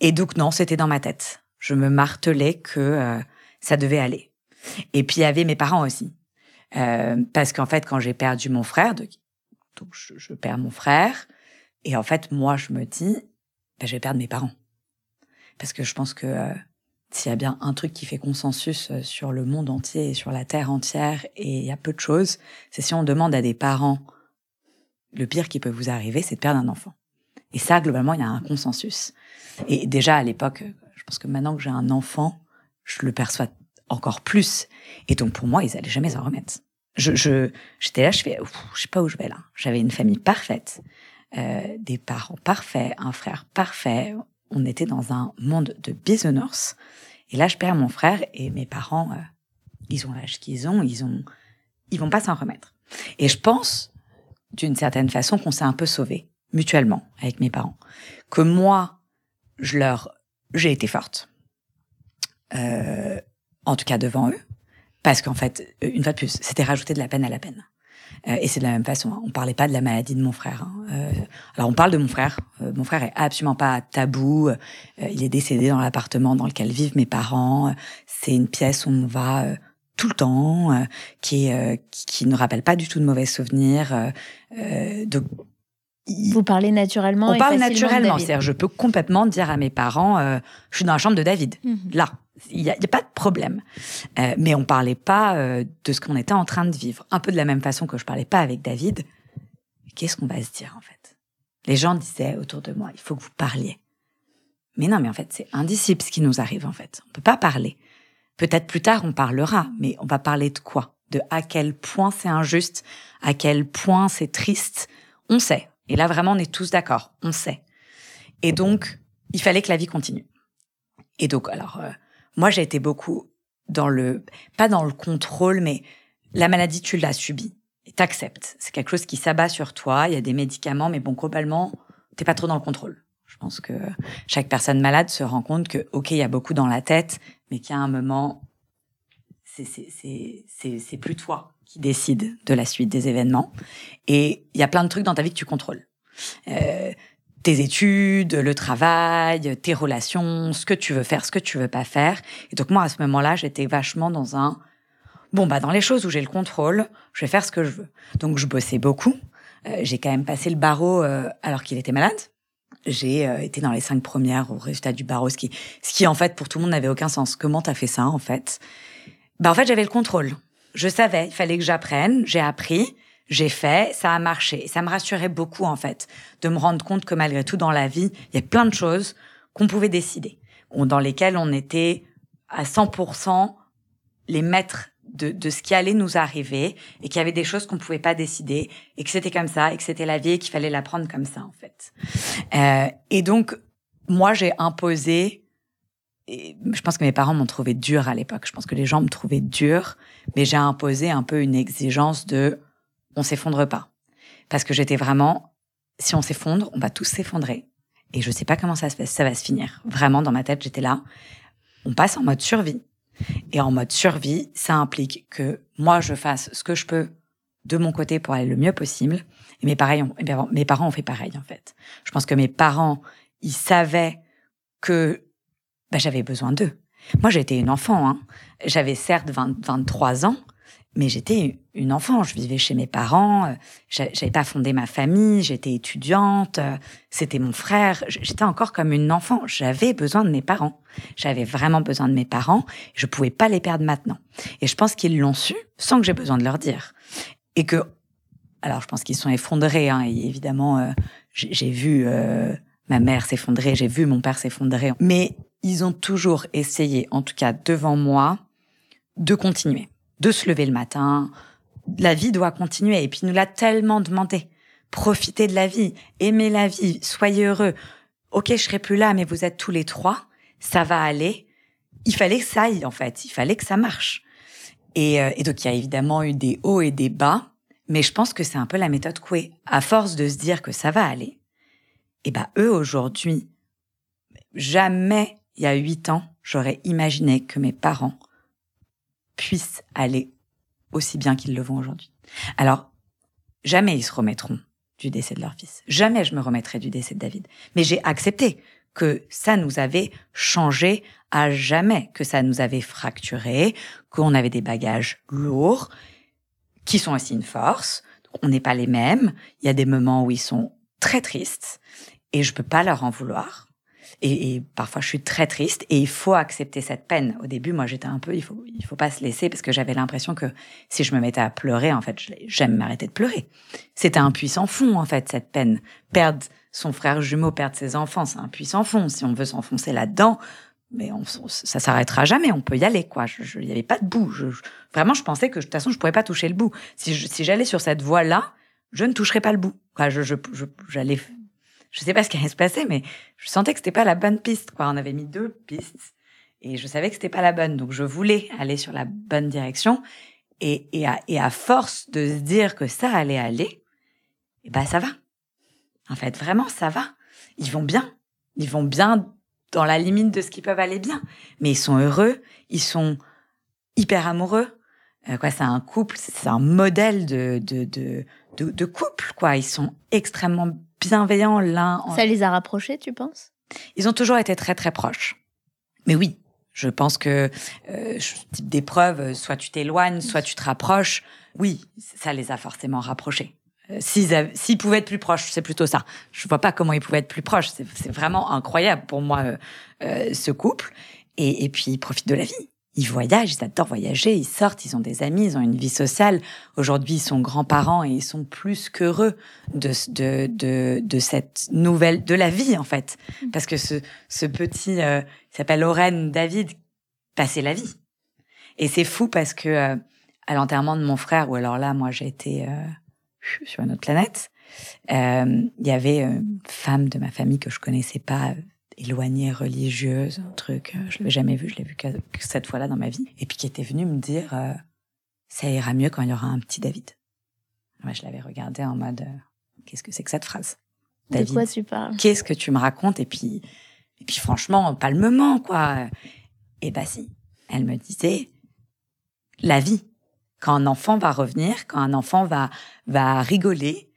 Et donc non, c'était dans ma tête. Je me martelais que ça devait aller. Et puis il y avait mes parents aussi, Euh, parce qu'en fait quand j'ai perdu mon frère, donc je, je perds mon frère, et en fait moi je me dis, ben, je vais perdre mes parents, parce que je pense que euh, s'il y a bien un truc qui fait consensus euh, sur le monde entier et sur la terre entière, et il y a peu de choses, c'est si on demande à des parents, le pire qui peut vous arriver, c'est de perdre un enfant. Et ça, globalement, il y a un consensus. Et déjà, à l'époque, je pense que maintenant que j'ai un enfant, je le perçois encore plus. Et donc, pour moi, ils allaient jamais s'en remettre. Je, je, j'étais là, je fais, Ouf, je sais pas où je vais là. J'avais une famille parfaite, euh, des parents parfaits, un frère parfait. On était dans un monde de bisounours. Et là, je perds mon frère et mes parents, euh, ils ont l'âge qu'ils ont, ils ont, ils vont pas s'en remettre. Et je pense, d'une certaine façon, qu'on s'est un peu sauvés mutuellement avec mes parents. Que moi, je leur, j'ai été forte, euh, en tout cas devant eux, parce qu'en fait, une fois de plus, c'était rajouter de la peine à la peine. Euh, et c'est de la même façon. hein. On parlait pas de la maladie de mon frère. hein. Euh, alors on parle de mon frère. Euh, mon frère est absolument pas tabou. Il est décédé dans l'appartement dans lequel vivent mes parents. C'est une pièce où on va tout le temps, qui, est, qui, qui ne rappelle pas du tout de mauvais souvenirs. Donc, Vous parlez naturellement. on et parle naturellement. C'est-à-dire, je peux complètement dire à mes parents, je suis dans la chambre de David. Mhm. Là, il n'y a, a pas de problème. Euh, mais on parlait pas euh, de ce qu'on était en train de vivre. Un peu de la même façon que je parlais pas avec David. Qu'est-ce qu'on va se dire en fait? Les gens disaient autour de moi, il faut que vous parliez. Mais non, mais en fait, c'est indicible ce qui nous arrive en fait. On peut pas parler. Peut-être plus tard on parlera, mais on va parler de quoi? De à quel point c'est injuste, à quel point c'est triste. On sait. Et là vraiment, on est tous d'accord. On sait. Et donc, il fallait que la vie continue. Et donc, alors, euh, moi, j'ai été beaucoup dans le, pas dans le contrôle, mais la maladie, tu l'as subie. Et t'acceptes. C'est quelque chose qui s'abat sur toi. Il y a des médicaments, mais bon, globalement, t'es pas trop dans le contrôle. Je pense que chaque personne malade se rend compte que, ok, il y a beaucoup dans la tête, mais qu'il y a un moment, c'est, c'est, c'est, c'est, plus toi qui décide de la suite des événements. Et il y a plein de trucs dans ta vie que tu contrôles. Euh, tes études, le travail, tes relations, ce que tu veux faire, ce que tu veux pas faire. Et donc moi, à ce moment-là, j'étais vachement dans un bon bah dans les choses où j'ai le contrôle, je vais faire ce que je veux. Donc je bossais beaucoup. Euh, j'ai quand même passé le barreau euh, alors qu'il était malade. J'ai euh, été dans les cinq premières au résultat du barreau, ce qui, ce qui en fait pour tout le monde n'avait aucun sens. Comment t'as fait ça en fait? Bah en fait j'avais le contrôle. Je savais, il fallait que j'apprenne. J'ai appris, j'ai fait, ça a marché. Et ça me rassurait beaucoup en fait de me rendre compte que malgré tout dans la vie, il y a plein de choses qu'on pouvait décider, dans lesquelles on était à 100% les maîtres de, ce qui allait nous arriver et qu'il y avait des choses qu'on pouvait pas décider et que c'était comme ça et que c'était la vie et qu'il fallait la prendre comme ça en fait. Euh, et donc moi j'ai imposé je pense que mes parents m'ont trouvé dur à l'époque. Je pense que les gens me trouvaient dur, mais j'ai imposé un peu une exigence de on s'effondre pas. Parce que j'étais vraiment, si on s'effondre, on va tous s'effondrer. Et je sais pas comment ça, se ça va se finir. Vraiment, dans ma tête, j'étais là. On passe en mode survie. Et en mode survie, ça implique que moi, je fasse ce que je peux de mon côté pour aller le mieux possible. Et mes, pareils ont, mes parents ont fait pareil, en fait. Je pense que mes parents, ils savaient que bah, j'avais besoin d'eux. Moi, j'étais une enfant. Hein. J'avais certes 23 ans, mais j'étais une enfant. Je vivais chez mes parents. Euh, j'avais pas fondé ma famille. J'étais étudiante. Euh, c'était mon frère. J'étais encore comme une enfant. J'avais besoin de mes parents. J'avais vraiment besoin de mes parents. Je pouvais pas les perdre maintenant. Et je pense qu'ils l'ont su sans que j'ai besoin de leur dire. Et que, alors, je pense qu'ils sont effondrés. Hein, et évidemment, euh, j'ai vu ma mère s'effondrer. J'ai vu mon père s'effondrer. Mais ils ont toujours essayé, en tout cas devant moi, de continuer de se lever le matin. La vie doit continuer. Et puis, il nous l'a tellement demandé. Profitez de la vie, aimez la vie, soyez heureux. Ok, je serai plus là, mais vous êtes tous les trois. Ça va aller. Il fallait que ça aille, en fait. Il fallait que ça marche. Et, euh, donc, il y a évidemment eu des hauts et des bas. Mais je pense que c'est un peu la méthode Coué. À force de se dire que ça va aller, et eh ben, eux, aujourd'hui, jamais, il y a huit ans, j'aurais imaginé que mes parents puissent aller aussi bien qu'ils le vont aujourd'hui. Alors, jamais ils se remettront du décès de leur fils. Jamais je me remettrai du décès de David. Mais j'ai accepté que ça nous avait changé à jamais, que ça nous avait fracturé, qu'on avait des bagages lourds, qui sont aussi une force. On n'est pas les mêmes. Il y a des moments où ils sont très tristes et je peux pas leur en vouloir. Et, parfois, je suis très triste et il faut accepter cette peine. Au début, moi, j'étais un peu, il faut, il faut pas se laisser parce que j'avais l'impression que si je me mettais à pleurer, en fait, j'aime m'arrêter de pleurer. C'était un puissant fond, en fait, cette peine. Perdre son frère jumeau, perdre ses enfants, c'est un puissant fond. Si on veut s'enfoncer là-dedans, mais on, ça s'arrêtera jamais. On peut y aller, quoi. Il n'y avait pas de bout. vraiment, je pensais que de toute façon, je pourrais pas toucher le bout. Si, si j'allais sur cette voie-là, je ne toucherais pas le bout. Quoi, je, j'allais je sais pas ce qui allait se passer, mais je sentais que c'était pas la bonne piste. Quoi. On avait mis deux pistes et je savais que c'était pas la bonne. Donc je voulais aller sur la bonne direction. Et, et, à, et à force de se dire que ça allait aller, et eh ben ça va. En fait, vraiment, ça va. Ils vont bien. Ils vont bien dans la limite de ce qu'ils peuvent aller bien. Mais ils sont heureux. Ils sont hyper amoureux. Euh, quoi, c'est un couple, c'est un modèle de, de, de, de, de couple, quoi. Ils sont extrêmement bienveillants l'un. Ça les a rapprochés, tu penses? Ils ont toujours été très très proches. Mais oui, je pense que euh, type d'épreuve, soit tu t'éloignes, soit tu te rapproches. Oui, ça les a forcément rapprochés. Euh, s'ils pouvaient être plus proches, c'est plutôt ça. Je vois pas comment ils pouvaient être plus proches. C'est vraiment incroyable pour moi euh, euh, ce couple. Et, et puis ils profitent de la vie ils voyagent, ils adorent voyager, ils sortent, ils ont des amis, ils ont une vie sociale. Aujourd'hui, ils sont grands-parents et ils sont plus qu'heureux de, de, de, de cette nouvelle, de la vie, en fait. Mm. Parce que ce, ce petit, euh, il s'appelle Lorraine David, passait la vie. Et c'est fou parce que euh, à l'enterrement de mon frère, ou alors là, moi, j'ai été euh, sur une autre planète, euh, il y avait une femme de ma famille que je connaissais pas éloignée religieuse, un truc, euh, je l'avais jamais vu, je l'ai vu que, cette fois-là dans ma vie, et puis qui était venue me dire euh, ça ira mieux quand il y aura un petit David. Moi, je l'avais regardé en mode euh, qu'est-ce que c'est que cette phrase David, De quoi tu parles? Qu'est-ce que tu me racontes? Et puis, et puis franchement, pas le moment, quoi. Et bah si, elle me disait la vie. Quand un enfant va revenir, quand un enfant va va rigoler,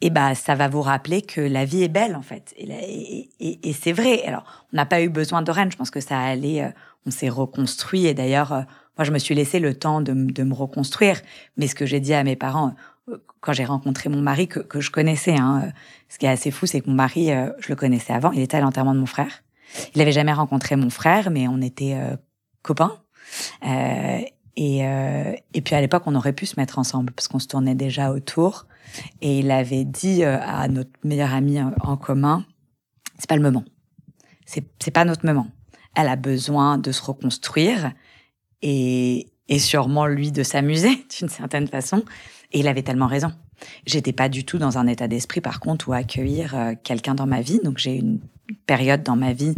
et bah ça va vous rappeler que la vie est belle en fait. Et, c'est vrai. Alors on n'a pas eu besoin de reine. Je pense que ça allait. Euh, on s'est reconstruit et d'ailleurs euh, moi je me suis laissé le temps de, me reconstruire. Mais ce que j'ai dit à mes parents euh, quand j'ai rencontré mon mari que, je connaissais, hein, ce qui est assez fou, c'est que mon mari je le connaissais avant. Il était à l'enterrement de mon frère. Il avait jamais rencontré mon frère, mais on était copains. et puis à l'époque, on aurait pu se mettre ensemble parce qu'on se tournait déjà autour. Et il avait dit euh, à notre meilleure amie en commun, c'est pas le moment. C'est, c'est pas notre moment. Elle a besoin de se reconstruire et, et sûrement lui de s'amuser d'une certaine façon. Et il avait tellement raison. J'étais pas du tout dans un état d'esprit, par contre, où accueillir euh, quelqu'un dans ma vie. Donc j'ai une période dans ma vie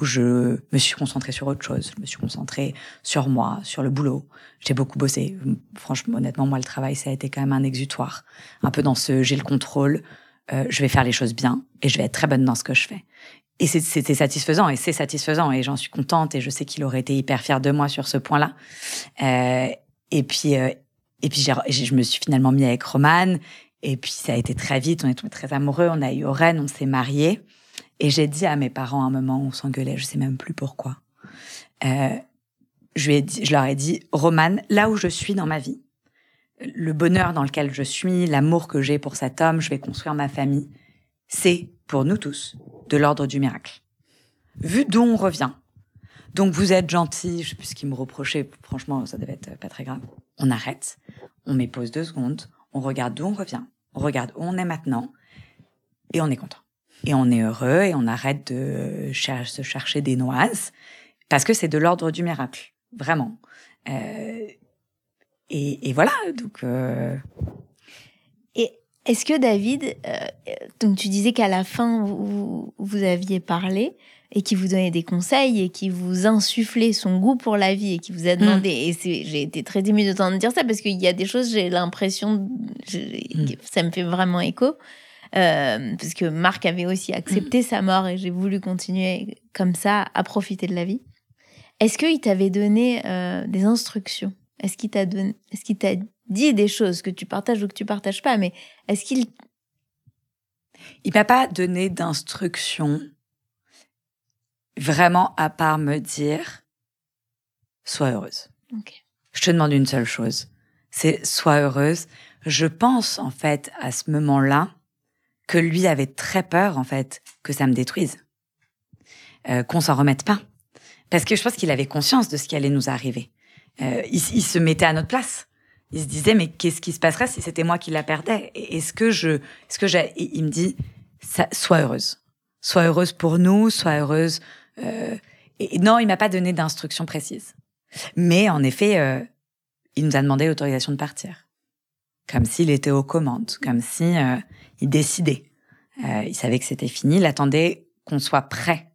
où je me suis concentrée sur autre chose. Je me suis concentrée sur moi, sur le boulot. J'ai beaucoup bossé. Franchement, honnêtement, moi, le travail, ça a été quand même un exutoire. Un peu dans ce j'ai le contrôle, euh, je vais faire les choses bien et je vais être très bonne dans ce que je fais. Et c'était satisfaisant et c'est satisfaisant et j'en suis contente et je sais qu'il aurait été hyper fier de moi sur ce point-là. Euh, et puis, et puis je me suis finalement mis avec Roman. Et puis ça a été très vite, on est très amoureux, on a eu Oren, on s'est mariés. Et j'ai dit à mes parents à un moment, on s'engueulait, je sais même plus pourquoi. Euh, je, ai dit, je leur ai dit, Roman, là où je suis dans ma vie, le bonheur dans lequel je suis, l'amour que j'ai pour cet homme, je vais construire ma famille, c'est, pour nous tous, de l'ordre du miracle. Vu d'où on revient, donc vous êtes gentil, je sais plus ce qu'ils me reprochaient, franchement ça devait être pas très grave. On arrête, on met pause deux secondes, on regarde d'où on revient, on regarde où on est maintenant, et on est content. Et on est heureux et on arrête de se chercher des noises, parce que c'est de l'ordre du miracle, vraiment. Euh, et, voilà, donc. Euh, et est-ce que David, euh, donc tu disais qu'à la fin vous, vous aviez parlé, et qui vous donnait des conseils et qui vous insufflait son goût pour la vie et qui vous a demandé. Mm. Et j'ai été très émue de t'entendre dire ça parce qu'il y a des choses, j'ai l'impression, mm. ça me fait vraiment écho. Euh, parce que Marc avait aussi accepté sa mort et j'ai voulu continuer comme ça à profiter de la vie. Est-ce qu'il t'avait donné euh, des instructions? Est-ce qu'il t'a donné, est-ce qu'il t'a dit des choses que tu partages ou que tu partages pas? Mais est-ce qu'il il m'a pas donné d'instructions vraiment à part me dire sois heureuse. Je te demande une seule chose, c'est sois heureuse. Je pense en fait à ce moment-là que lui avait très peur en fait que ça me détruise, euh, qu'on s'en remette pas, parce que je pense qu'il avait conscience de ce qui allait nous arriver. Euh, il, se mettait à notre place. Il se disait mais qu'est-ce qui se passerait si c'était moi qui la perdais? Est-ce que je, est-ce que j'ai Il me dit sois heureuse, sois heureuse pour nous, sois heureuse euh, et non, il m'a pas donné d'instructions précises. Mais en effet, il nous a demandé l'autorisation de partir, comme s'il était aux commandes, comme si euh, il décidait. il savait que c'était fini, il attendait qu'on soit prêt,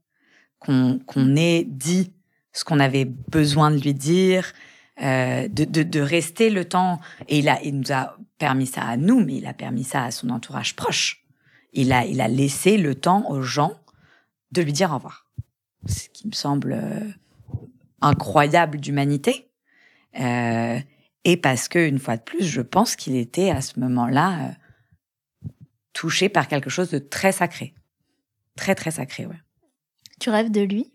qu'on ait dit ce qu'on avait besoin de lui dire, de, de, rester le temps. Et il, a, il nous a permis ça à nous, mais il a permis ça à son entourage proche. Il a, il a laissé le temps aux gens de lui dire au revoir ce qui me semble euh, incroyable d'humanité. Euh, et parce que, une fois de plus, je pense qu'il était à ce moment-là euh, touché par quelque chose de très sacré. Très, très sacré, ouais. Tu rêves de lui?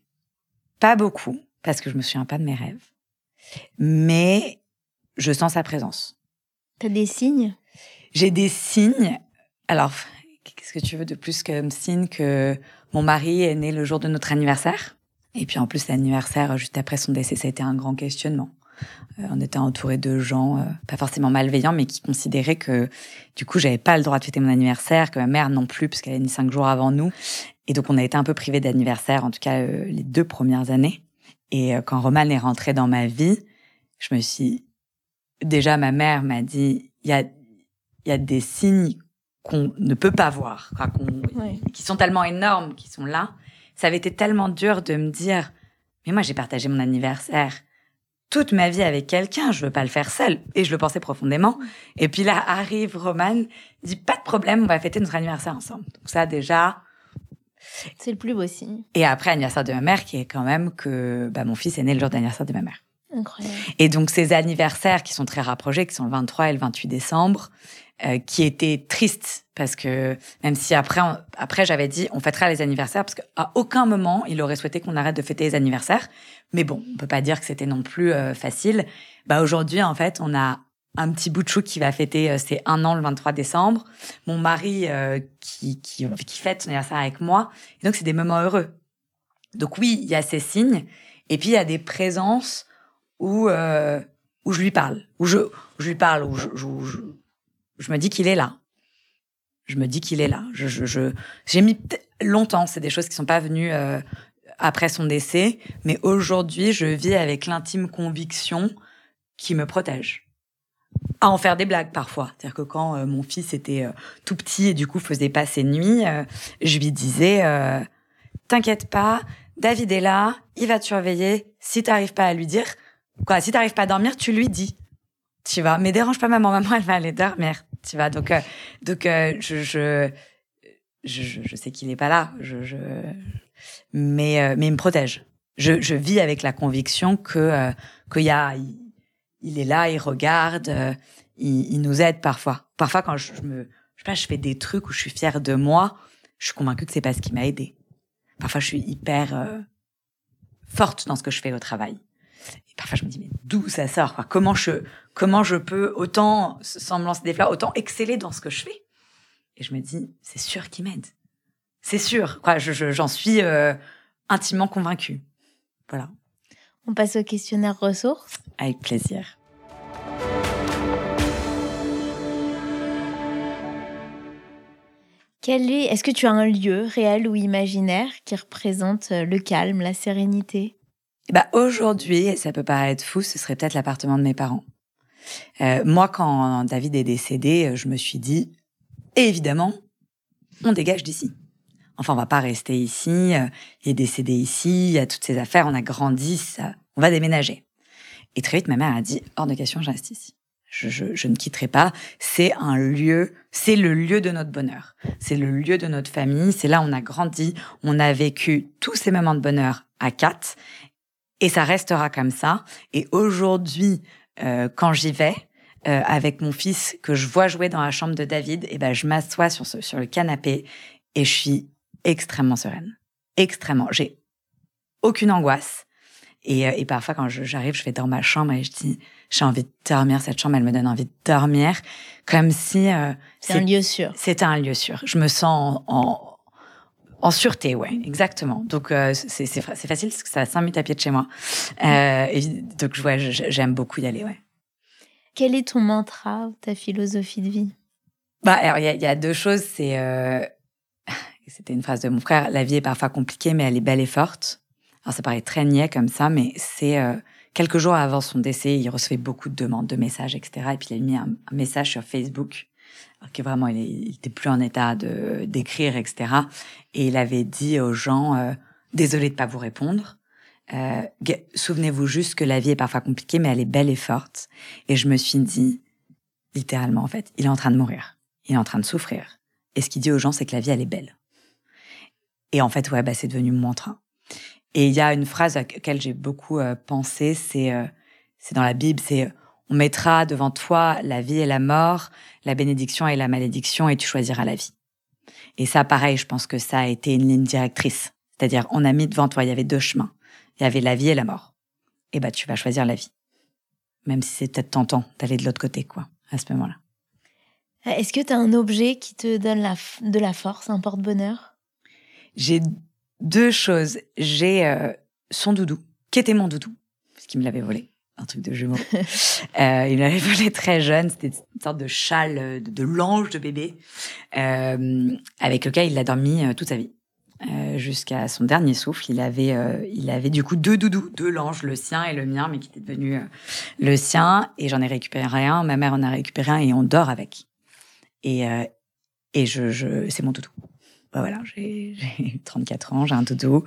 Pas beaucoup, parce que je me souviens pas de mes rêves. Mais je sens sa présence. T'as des signes? J'ai des signes. Alors, qu'est-ce que tu veux de plus comme signe que mon mari est né le jour de notre anniversaire? Et puis en plus, l'anniversaire, juste après son décès, ça a été un grand questionnement. Euh, on était entouré de gens, euh, pas forcément malveillants, mais qui considéraient que du coup, j'avais pas le droit de fêter mon anniversaire, que ma mère non plus, parce qu'elle est née cinq jours avant nous. Et donc, on a été un peu privés d'anniversaire, en tout cas euh, les deux premières années. Et quand Roman est rentré dans ma vie, je me suis déjà ma mère m'a dit il y a il y a des signes qu'on ne peut pas voir, qui sont tellement énormes, qui sont là. Ça avait été tellement dur de me dire, mais moi j'ai partagé mon anniversaire toute ma vie avec quelqu'un, je veux pas le faire seul. Et je le pensais profondément. Et puis là arrive Roman, dit pas de problème, on va fêter notre anniversaire ensemble. Donc ça déjà. C'est le plus beau signe. Et après anniversaire de ma mère, qui est quand même que bah, mon fils est né le jour d'anniversaire de ma mère. Incroyable. Et donc ces anniversaires qui sont très rapprochés, qui sont le 23 et le 28 décembre, euh, qui était triste parce que même si après après j'avais dit on fêtera les anniversaires parce qu'à aucun moment il aurait souhaité qu'on arrête de fêter les anniversaires. Mais bon on peut pas dire que c'était non plus euh, facile. Bah aujourd'hui en fait on a un petit bout de chou qui va fêter euh, ses un an le 23 décembre. Mon mari qui, qui qui fête son anniversaire avec moi. Et donc c'est des moments heureux. Donc oui il y a ces signes. Et puis il y a des présences où où je lui parle. Où je, je lui parle où je, je je me dis qu'il est là. Je me dis qu'il est là. J'ai mis longtemps. C'est des choses qui sont pas venues euh, après son décès, mais aujourd'hui, je vis avec l'intime conviction qui me protège. À en faire des blagues parfois. C'est-à-dire que quand euh, mon fils était euh, tout petit et du coup faisait pas ses nuits, je lui disais "T'inquiète pas, David est là, il va te surveiller. Si t'arrives pas à lui dire, quoi, si t'arrives pas à dormir, tu lui dis." Tu vois, mais dérange pas maman, maman elle va aller dormir tu vois. Donc, euh, donc euh, je, je, je, je, sais qu'il n'est pas là, je, je... Mais, euh, mais il me protège. Je, je vis avec la conviction que qu'il y a il est là, il regarde, euh, il, il, nous aide parfois. Parfois, quand je, me, je sais pas, je fais des trucs où je suis fière de moi, je suis convaincue que c'est parce qu'il m'a aidé. Parfois, je suis hyper euh, forte dans ce que je fais au travail. Et parfois, je me dis, mais d'où ça sort? Quoi Comment je comment je peux autant, sans me lancer des fleurs, autant exceller dans ce que je fais? Et je me dis, c'est sûr qu'il m'aide. C'est sûr. Quoi, je, j'en suis euh, intimement convaincue. Voilà. On passe au questionnaire ressources. Avec plaisir. Quel est, est-ce que tu as un lieu réel ou imaginaire qui représente euh, le calme, la sérénité? Bah aujourd'hui, ça peut paraître fou, ce serait peut-être l'appartement de mes parents. Euh, moi, quand David est décédé, euh, je me suis dit, évidemment, on dégage d'ici. Enfin, on va pas rester ici. Euh, il est décédé ici, il y a toutes ces affaires, on a grandi, ça, on va déménager. Et très vite, ma mère a dit, hors de question, je ici. Je, ne quitterai pas. C'est un lieu, c'est le lieu de notre bonheur. C'est le lieu de notre famille. C'est là où on a grandi. On a vécu tous ces moments de bonheur à quatre. Et ça restera comme ça. Et aujourd'hui, euh, quand j'y vais, euh, avec mon fils que je vois jouer dans la chambre de David, et ben je m'assois sur, ce, sur le canapé et je suis extrêmement sereine. Extrêmement. J'ai aucune angoisse. Et, euh, et parfois, quand j'arrive, je vais dans ma chambre et je dis, j'ai envie de dormir. Cette chambre, elle me donne envie de dormir, comme si euh, c'est un lieu sûr. C'était un lieu sûr. Je me sens en, en, sûreté, ouais, exactement. Donc euh, c'est facile parce que ça a cinq minutes à pied de chez moi. Euh, et donc ouais, j'aime beaucoup y aller, ouais. Quel est ton mantra ou ta philosophie de vie? Bah, alors il y, y, a deux choses. C'est euh, c'était une phrase de mon frère. La vie est parfois compliquée, mais elle est belle et forte. Alors ça paraît très niais comme ça, mais c'est quelques jours avant son décès, il recevait beaucoup de demandes, de messages, etc. Et puis il a mis un, un message sur Facebook, que vraiment il, était plus en état de d'écrire, etc. Et il avait dit aux gens euh, désolé de pas vous répondre. Euh, Souvenez-vous juste que la vie est parfois compliquée, mais elle est belle et forte. Et je me suis dit, littéralement en fait, il est en train de mourir, il est en train de souffrir. Et ce qu'il dit aux gens, c'est que la vie elle est belle. Et en fait, ouais, bah, c'est devenu mon mantra. Et il y a une phrase à laquelle j'ai beaucoup euh, pensé, c'est euh, c'est dans la Bible, c'est on mettra devant toi la vie et la mort, la bénédiction et la malédiction, et tu choisiras la vie. Et ça, pareil, je pense que ça a été une ligne directrice. C'est-à-dire, on a mis devant toi, il y avait deux chemins. Il y avait la vie et la mort. Et bah, tu vas choisir la vie. Même si c'est peut-être tentant d'aller de l'autre côté, quoi, à ce moment-là. Est-ce que tu as un objet qui te donne la de la force, un porte-bonheur? J'ai deux choses. J'ai euh, son doudou, qui était mon doudou, parce qu'il me l'avait volé. Un truc de jumeau. euh, il l'avait volé très jeune. C'était une sorte de châle de, l'ange de bébé, euh, avec lequel il a dormi euh, toute sa vie. Jusqu'à son dernier souffle, il avait, il avait du coup deux doudous, deux l'ange, le sien et le mien, mais qui était devenu le sien. Et j'en ai récupéré un, ma mère en a récupéré un et on dort avec. Et, et je, je c'est mon doudou bah voilà, j'ai 34 ans, j'ai un doudou.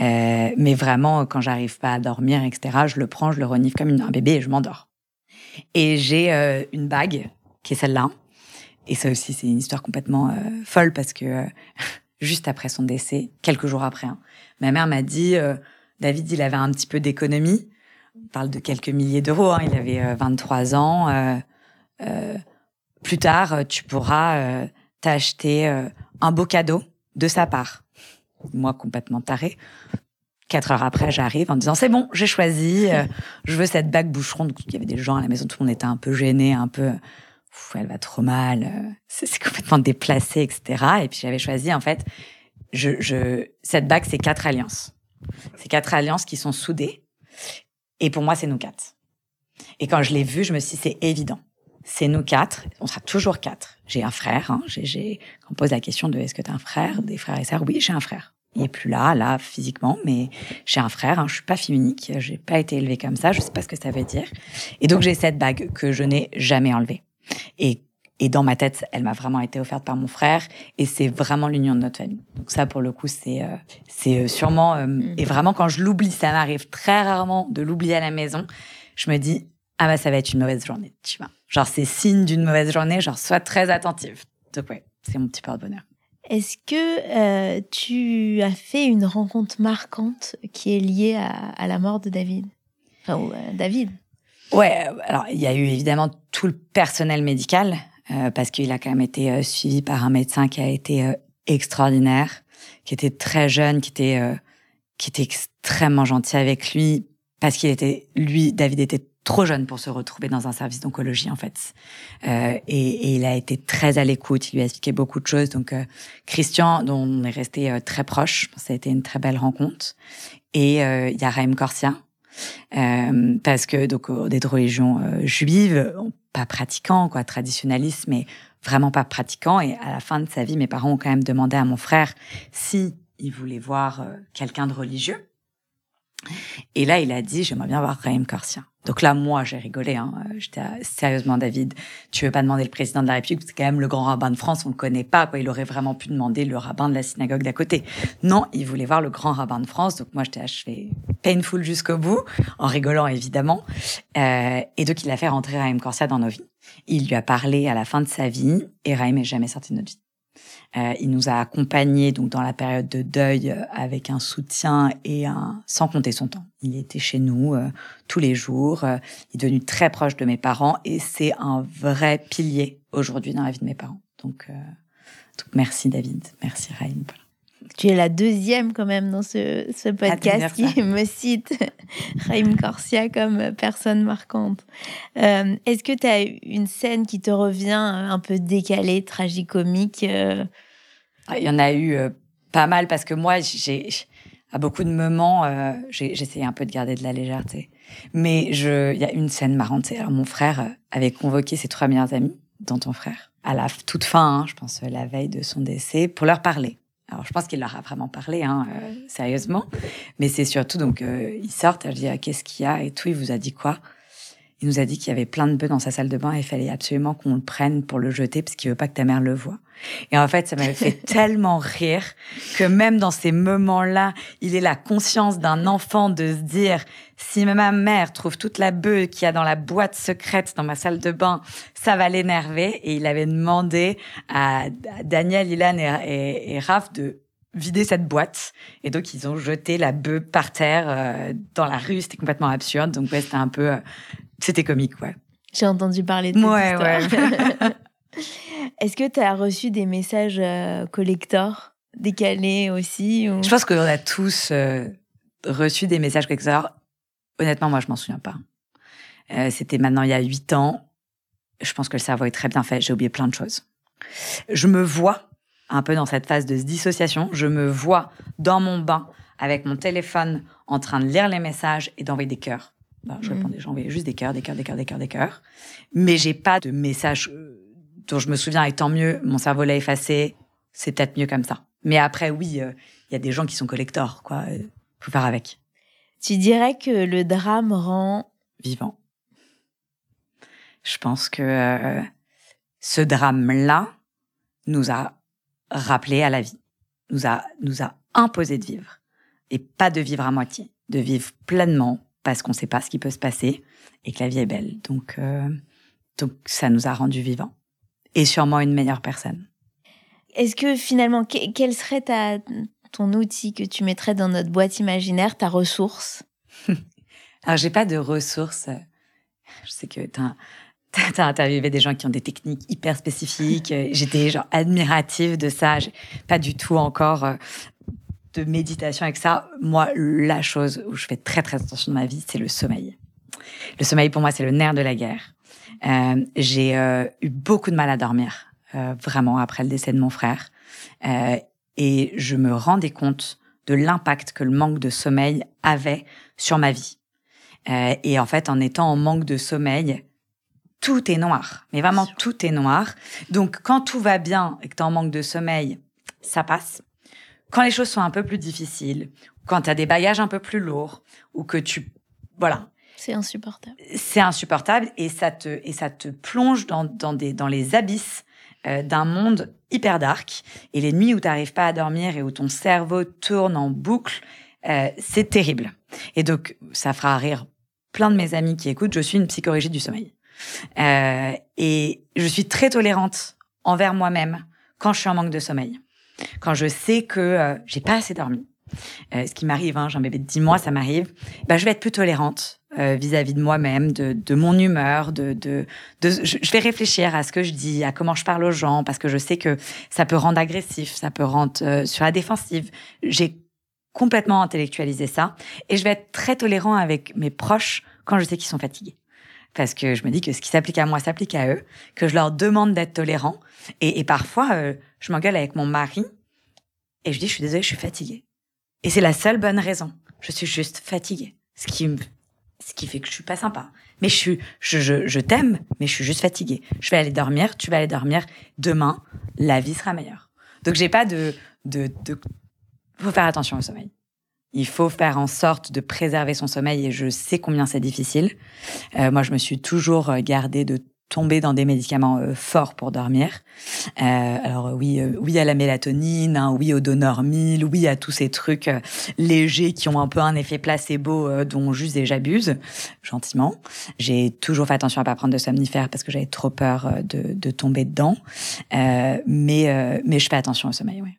Euh, mais vraiment, quand j'arrive pas à dormir, etc., je le prends, je le renifle comme un bébé et je m'endors. Et j'ai euh, une bague qui est celle-là. Et ça aussi, c'est une histoire complètement euh, folle parce que euh, juste après son décès, quelques jours après, hein, ma mère m'a dit, David, il avait un petit peu d'économie. On parle de quelques milliers d'euros. Hein, il avait 23 ans. plus tard, tu pourras t'acheter un beau cadeau de sa part. Moi, complètement taré. Quatre heures après, j'arrive en disant c'est bon, j'ai choisi, euh, je veux cette bague boucheron. Donc, il y avait des gens à la maison, tout le monde était un peu gêné, un peu, elle va trop mal, euh, c'est complètement déplacé, etc. Et puis j'avais choisi en fait, je, je, cette bague, c'est quatre alliances. C'est quatre alliances qui sont soudées. Et pour moi, c'est nous quatre. Et quand je l'ai vu, je me suis dit, c'est évident c'est nous quatre. On sera toujours quatre. J'ai un frère. Hein. J'ai, on pose la question de est-ce que tu as un frère, des frères et sœurs? Oui, j'ai un frère. Il est plus là, là, physiquement, mais j'ai un frère. Hein. Je suis pas fille unique. J'ai pas été élevée comme ça. Je sais pas ce que ça veut dire. Et donc j'ai cette bague que je n'ai jamais enlevée. Et et dans ma tête, elle m'a vraiment été offerte par mon frère, et c'est vraiment l'union de notre famille. Donc ça, pour le coup, c'est euh, c'est sûrement euh, mmh. et vraiment quand je l'oublie, ça m'arrive très rarement de l'oublier à la maison. Je me dis ah bah ça va être une mauvaise journée, tu vois. Genre c'est signe d'une mauvaise journée, genre sois très attentive. Donc ouais, c'est mon petit porte-bonheur. Est-ce que euh, tu as fait une rencontre marquante qui est liée à, à la mort de David? Enfin, euh, David Ouais, alors il y a eu évidemment tout le personnel médical, euh, parce qu'il a quand même été euh, suivi par un médecin qui a été extraordinaire, qui était très jeune, qui était, qui était extrêmement gentil avec lui, parce qu'il était, lui, David était trop jeune pour se retrouver dans un service d'oncologie en fait. Euh, et, et, il a été très à l'écoute, il lui a expliqué beaucoup de choses. Donc euh, Christian, dont on est resté euh, très proche, ça a été une très belle rencontre. Et il y a Raïm Corsia, parce que donc des religions juives, pas pratiquants, quoi, traditionnalistes, mais vraiment pas pratiquants. Et à la fin de sa vie, mes parents ont quand même demandé à mon frère si il voulait voir quelqu'un de religieux. Et là, il a dit, j'aimerais bien voir Raïm Corsia. Donc là, moi, j'ai rigolé. Hein. J'étais sérieusement, David, tu veux pas demander le président de la République, c'est quand même le grand rabbin de France, on le connaît pas. Quoi. Il aurait vraiment pu demander le rabbin de la synagogue d'à côté. Non, il voulait voir le grand rabbin de France. Donc moi, j'étais achevé painful jusqu'au bout, en rigolant évidemment. Euh, et donc, il a fait rentrer Raïm Corsia dans nos vies. Il lui a parlé à la fin de sa vie, et Raïm est jamais sorti de notre vie. Euh, il nous a accompagnés donc dans la période de deuil euh, avec un soutien et un sans compter son temps. Il était chez nous euh, tous les jours. il est devenu très proche de mes parents et c'est un vrai pilier aujourd'hui dans la vie de mes parents. Donc, donc merci David, merci Raïm. Tu es la deuxième quand même dans ce, ce podcast qui me cite Raïm Corsia comme personne marquante. Est-ce que tu as une scène qui te revient un peu décalée, tragicomique ah, il y en a eu euh, pas mal parce que moi, j'ai à beaucoup de moments, euh, essayé un peu de garder de la légèreté. Mais il y a une scène marrante. Alors mon frère euh, avait convoqué ses trois meilleurs amis, dont ton frère, à la toute fin, hein, je pense la veille de son décès, pour leur parler. Alors je pense qu'il leur a vraiment parlé, hein, sérieusement. Mais c'est surtout donc ils sortent, elle dit ah, qu'est-ce qu'il y a? et tout. Il vous a dit quoi? Il nous a dit qu'il y avait plein de bœufs dans sa salle de bain et il fallait absolument qu'on le prenne pour le jeter parce qu'il veut pas que ta mère le voie. Et en fait, ça m'avait fait tellement rire que même dans ces moments-là, il est la conscience d'un enfant de se dire si ma mère trouve toute la bœuf qu'il y a dans la boîte secrète dans ma salle de bain, ça va l'énerver. Et il avait demandé à Daniel, Ilan et, et, Raph de vider cette boîte. Et donc, ils ont jeté la bœuf par terre euh, dans la rue. C'était complètement absurde. Donc, ouais, c'était un peu... Euh, c'était comique, ouais. J'ai entendu parler de ouais, Ouais. Est-ce que tu as reçu des messages euh, collector décalés aussi Je pense qu'on a tous euh, reçu des messages collector. Honnêtement, moi, je m'en souviens pas. Euh, c'était maintenant il y a huit ans. Je pense que le cerveau est très bien fait. J'ai oublié plein de choses. Je me vois un peu dans cette phase de dissociation. Je me vois dans mon bain avec mon téléphone en train de lire les messages et d'envoyer des cœurs. Ben, je répondais, j'envoyais juste des cœurs, des cœurs, des cœurs, des cœurs, des cœurs. Mais j'ai pas de message dont je me souviens, et tant mieux, mon cerveau l'a effacé, c'est peut-être mieux comme ça. Mais après, oui, euh, il y a des gens qui sont collecteurs, quoi. Euh, faut faire avec. Tu dirais que le drame rend vivant. Je pense que euh, ce drame-là nous a rappelé à la vie, nous a nous a imposé de vivre et pas de vivre à moitié, de vivre pleinement parce qu'on ne sait pas ce qui peut se passer et que la vie est belle. Donc donc ça nous a rendu vivants et sûrement une meilleure personne. Est-ce que finalement, quel serait ta, ton outil que tu mettrais dans notre boîte imaginaire, ta ressource? Alors, j'ai pas de ressources. Je sais que tu as, interviewé des gens qui ont des techniques hyper spécifiques. J'étais genre admirative de ça. Pas du tout encore euh, de méditation avec ça. Moi, la chose où je fais très très attention dans ma vie, c'est le sommeil. Le sommeil, pour moi, c'est le nerf de la guerre. Euh, j'ai euh, eu beaucoup de mal à dormir, euh, vraiment, après le décès de mon frère. et je me rendais compte de l'impact que le manque de sommeil avait sur ma vie. et en fait, en étant en manque de sommeil, tout est noir. Mais vraiment, tout est noir. Donc, quand tout va bien et que tu es en manque de sommeil, ça passe. Quand les choses sont un peu plus difficiles, quand tu as des bagages un peu plus lourds, ou que tu... Voilà, c'est insupportable. C'est insupportable et ça te, et ça te plonge dans, dans, des, dans les abysses euh, d'un monde hyper dark. Et les nuits où tu n'arrives pas à dormir et où ton cerveau tourne en boucle, euh, c'est terrible. Et donc, ça fera rire plein de mes amis qui écoutent. Je suis une psychorigide du sommeil. Euh, et je suis très tolérante envers moi-même quand je suis en manque de sommeil. Quand je sais que euh, j'ai pas assez dormi. Euh, ce qui m'arrive, hein, j'ai un bébé de 10 mois, ça m'arrive, bah, je vais être plus tolérante euh, vis-à-vis de moi-même, de, mon humeur, de, je, vais réfléchir à ce que je dis, à comment je parle aux gens, parce que je sais que ça peut rendre agressif, ça peut rendre euh, sur la défensive. J'ai complètement intellectualisé ça, et je vais être très tolérant avec mes proches quand je sais qu'ils sont fatigués. Parce que je me dis que ce qui s'applique à moi s'applique à eux, que je leur demande d'être tolérant. Et, parfois, euh, je m'engueule avec mon mari et je dis, je suis désolée, je suis fatiguée. Et c'est la seule bonne raison. Je suis juste fatiguée. Ce qui ce qui fait que je suis pas sympa. Mais je suis, je, je, je t'aime, mais je suis juste fatiguée. Je vais aller dormir, tu vas aller dormir. Demain, la vie sera meilleure. Donc j'ai pas de, de, de, faut faire attention au sommeil. Il faut faire en sorte de préserver son sommeil et je sais combien c'est difficile. Euh, moi, je me suis toujours gardée de tomber dans des médicaments euh, forts pour dormir. Euh, alors oui, euh, oui à la mélatonine, hein, oui au Donormil, oui à tous ces trucs légers qui ont un peu un effet placebo dont j'use et j'abuse gentiment. J'ai toujours fait attention à pas prendre de somnifères parce que j'avais trop peur de, tomber dedans. mais mais je fais attention au sommeil, oui.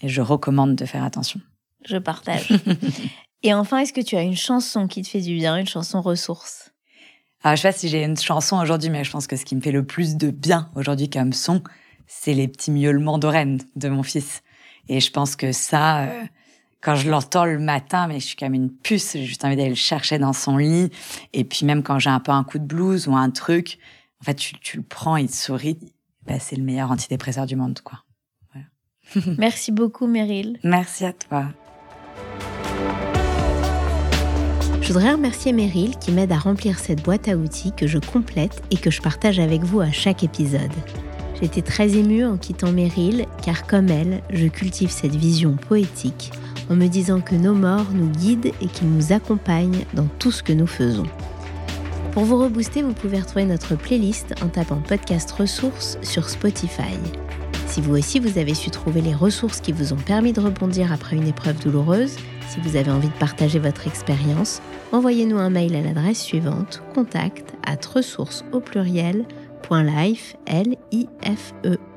Et je recommande de faire attention. Je partage. et enfin, est-ce que tu as une chanson qui te fait du bien, une chanson ressource? Alors, je sais pas si j'ai une chanson aujourd'hui, mais je pense que ce qui me fait le plus de bien aujourd'hui comme son, c'est les petits miaulements d'oreine de mon fils. Et je pense que ça, euh, quand je l'entends le matin, mais je suis comme une puce, j'ai juste envie d'aller le chercher dans son lit. Et puis même quand j'ai un peu un coup de blues ou un truc, en fait, tu, tu le prends, il te sourit. Bah, c'est le meilleur antidépresseur du monde, quoi. Merci beaucoup, Meryl. Merci à toi. Je voudrais remercier Meryl qui m'aide à remplir cette boîte à outils que je complète et que je partage avec vous à chaque épisode. J'étais très émue en quittant Meryl car comme elle, je cultive cette vision poétique en me disant que nos morts nous guident et qu'ils nous accompagnent dans tout ce que nous faisons. Pour vous rebooster, vous pouvez retrouver notre playlist en tapant podcast ressources sur Spotify. Si vous aussi vous avez su trouver les ressources qui vous ont permis de rebondir après une épreuve douloureuse, si vous avez envie de partager votre expérience, envoyez-nous un mail à l'adresse suivante contact at ressources au pluriel .life, L -I -F -E.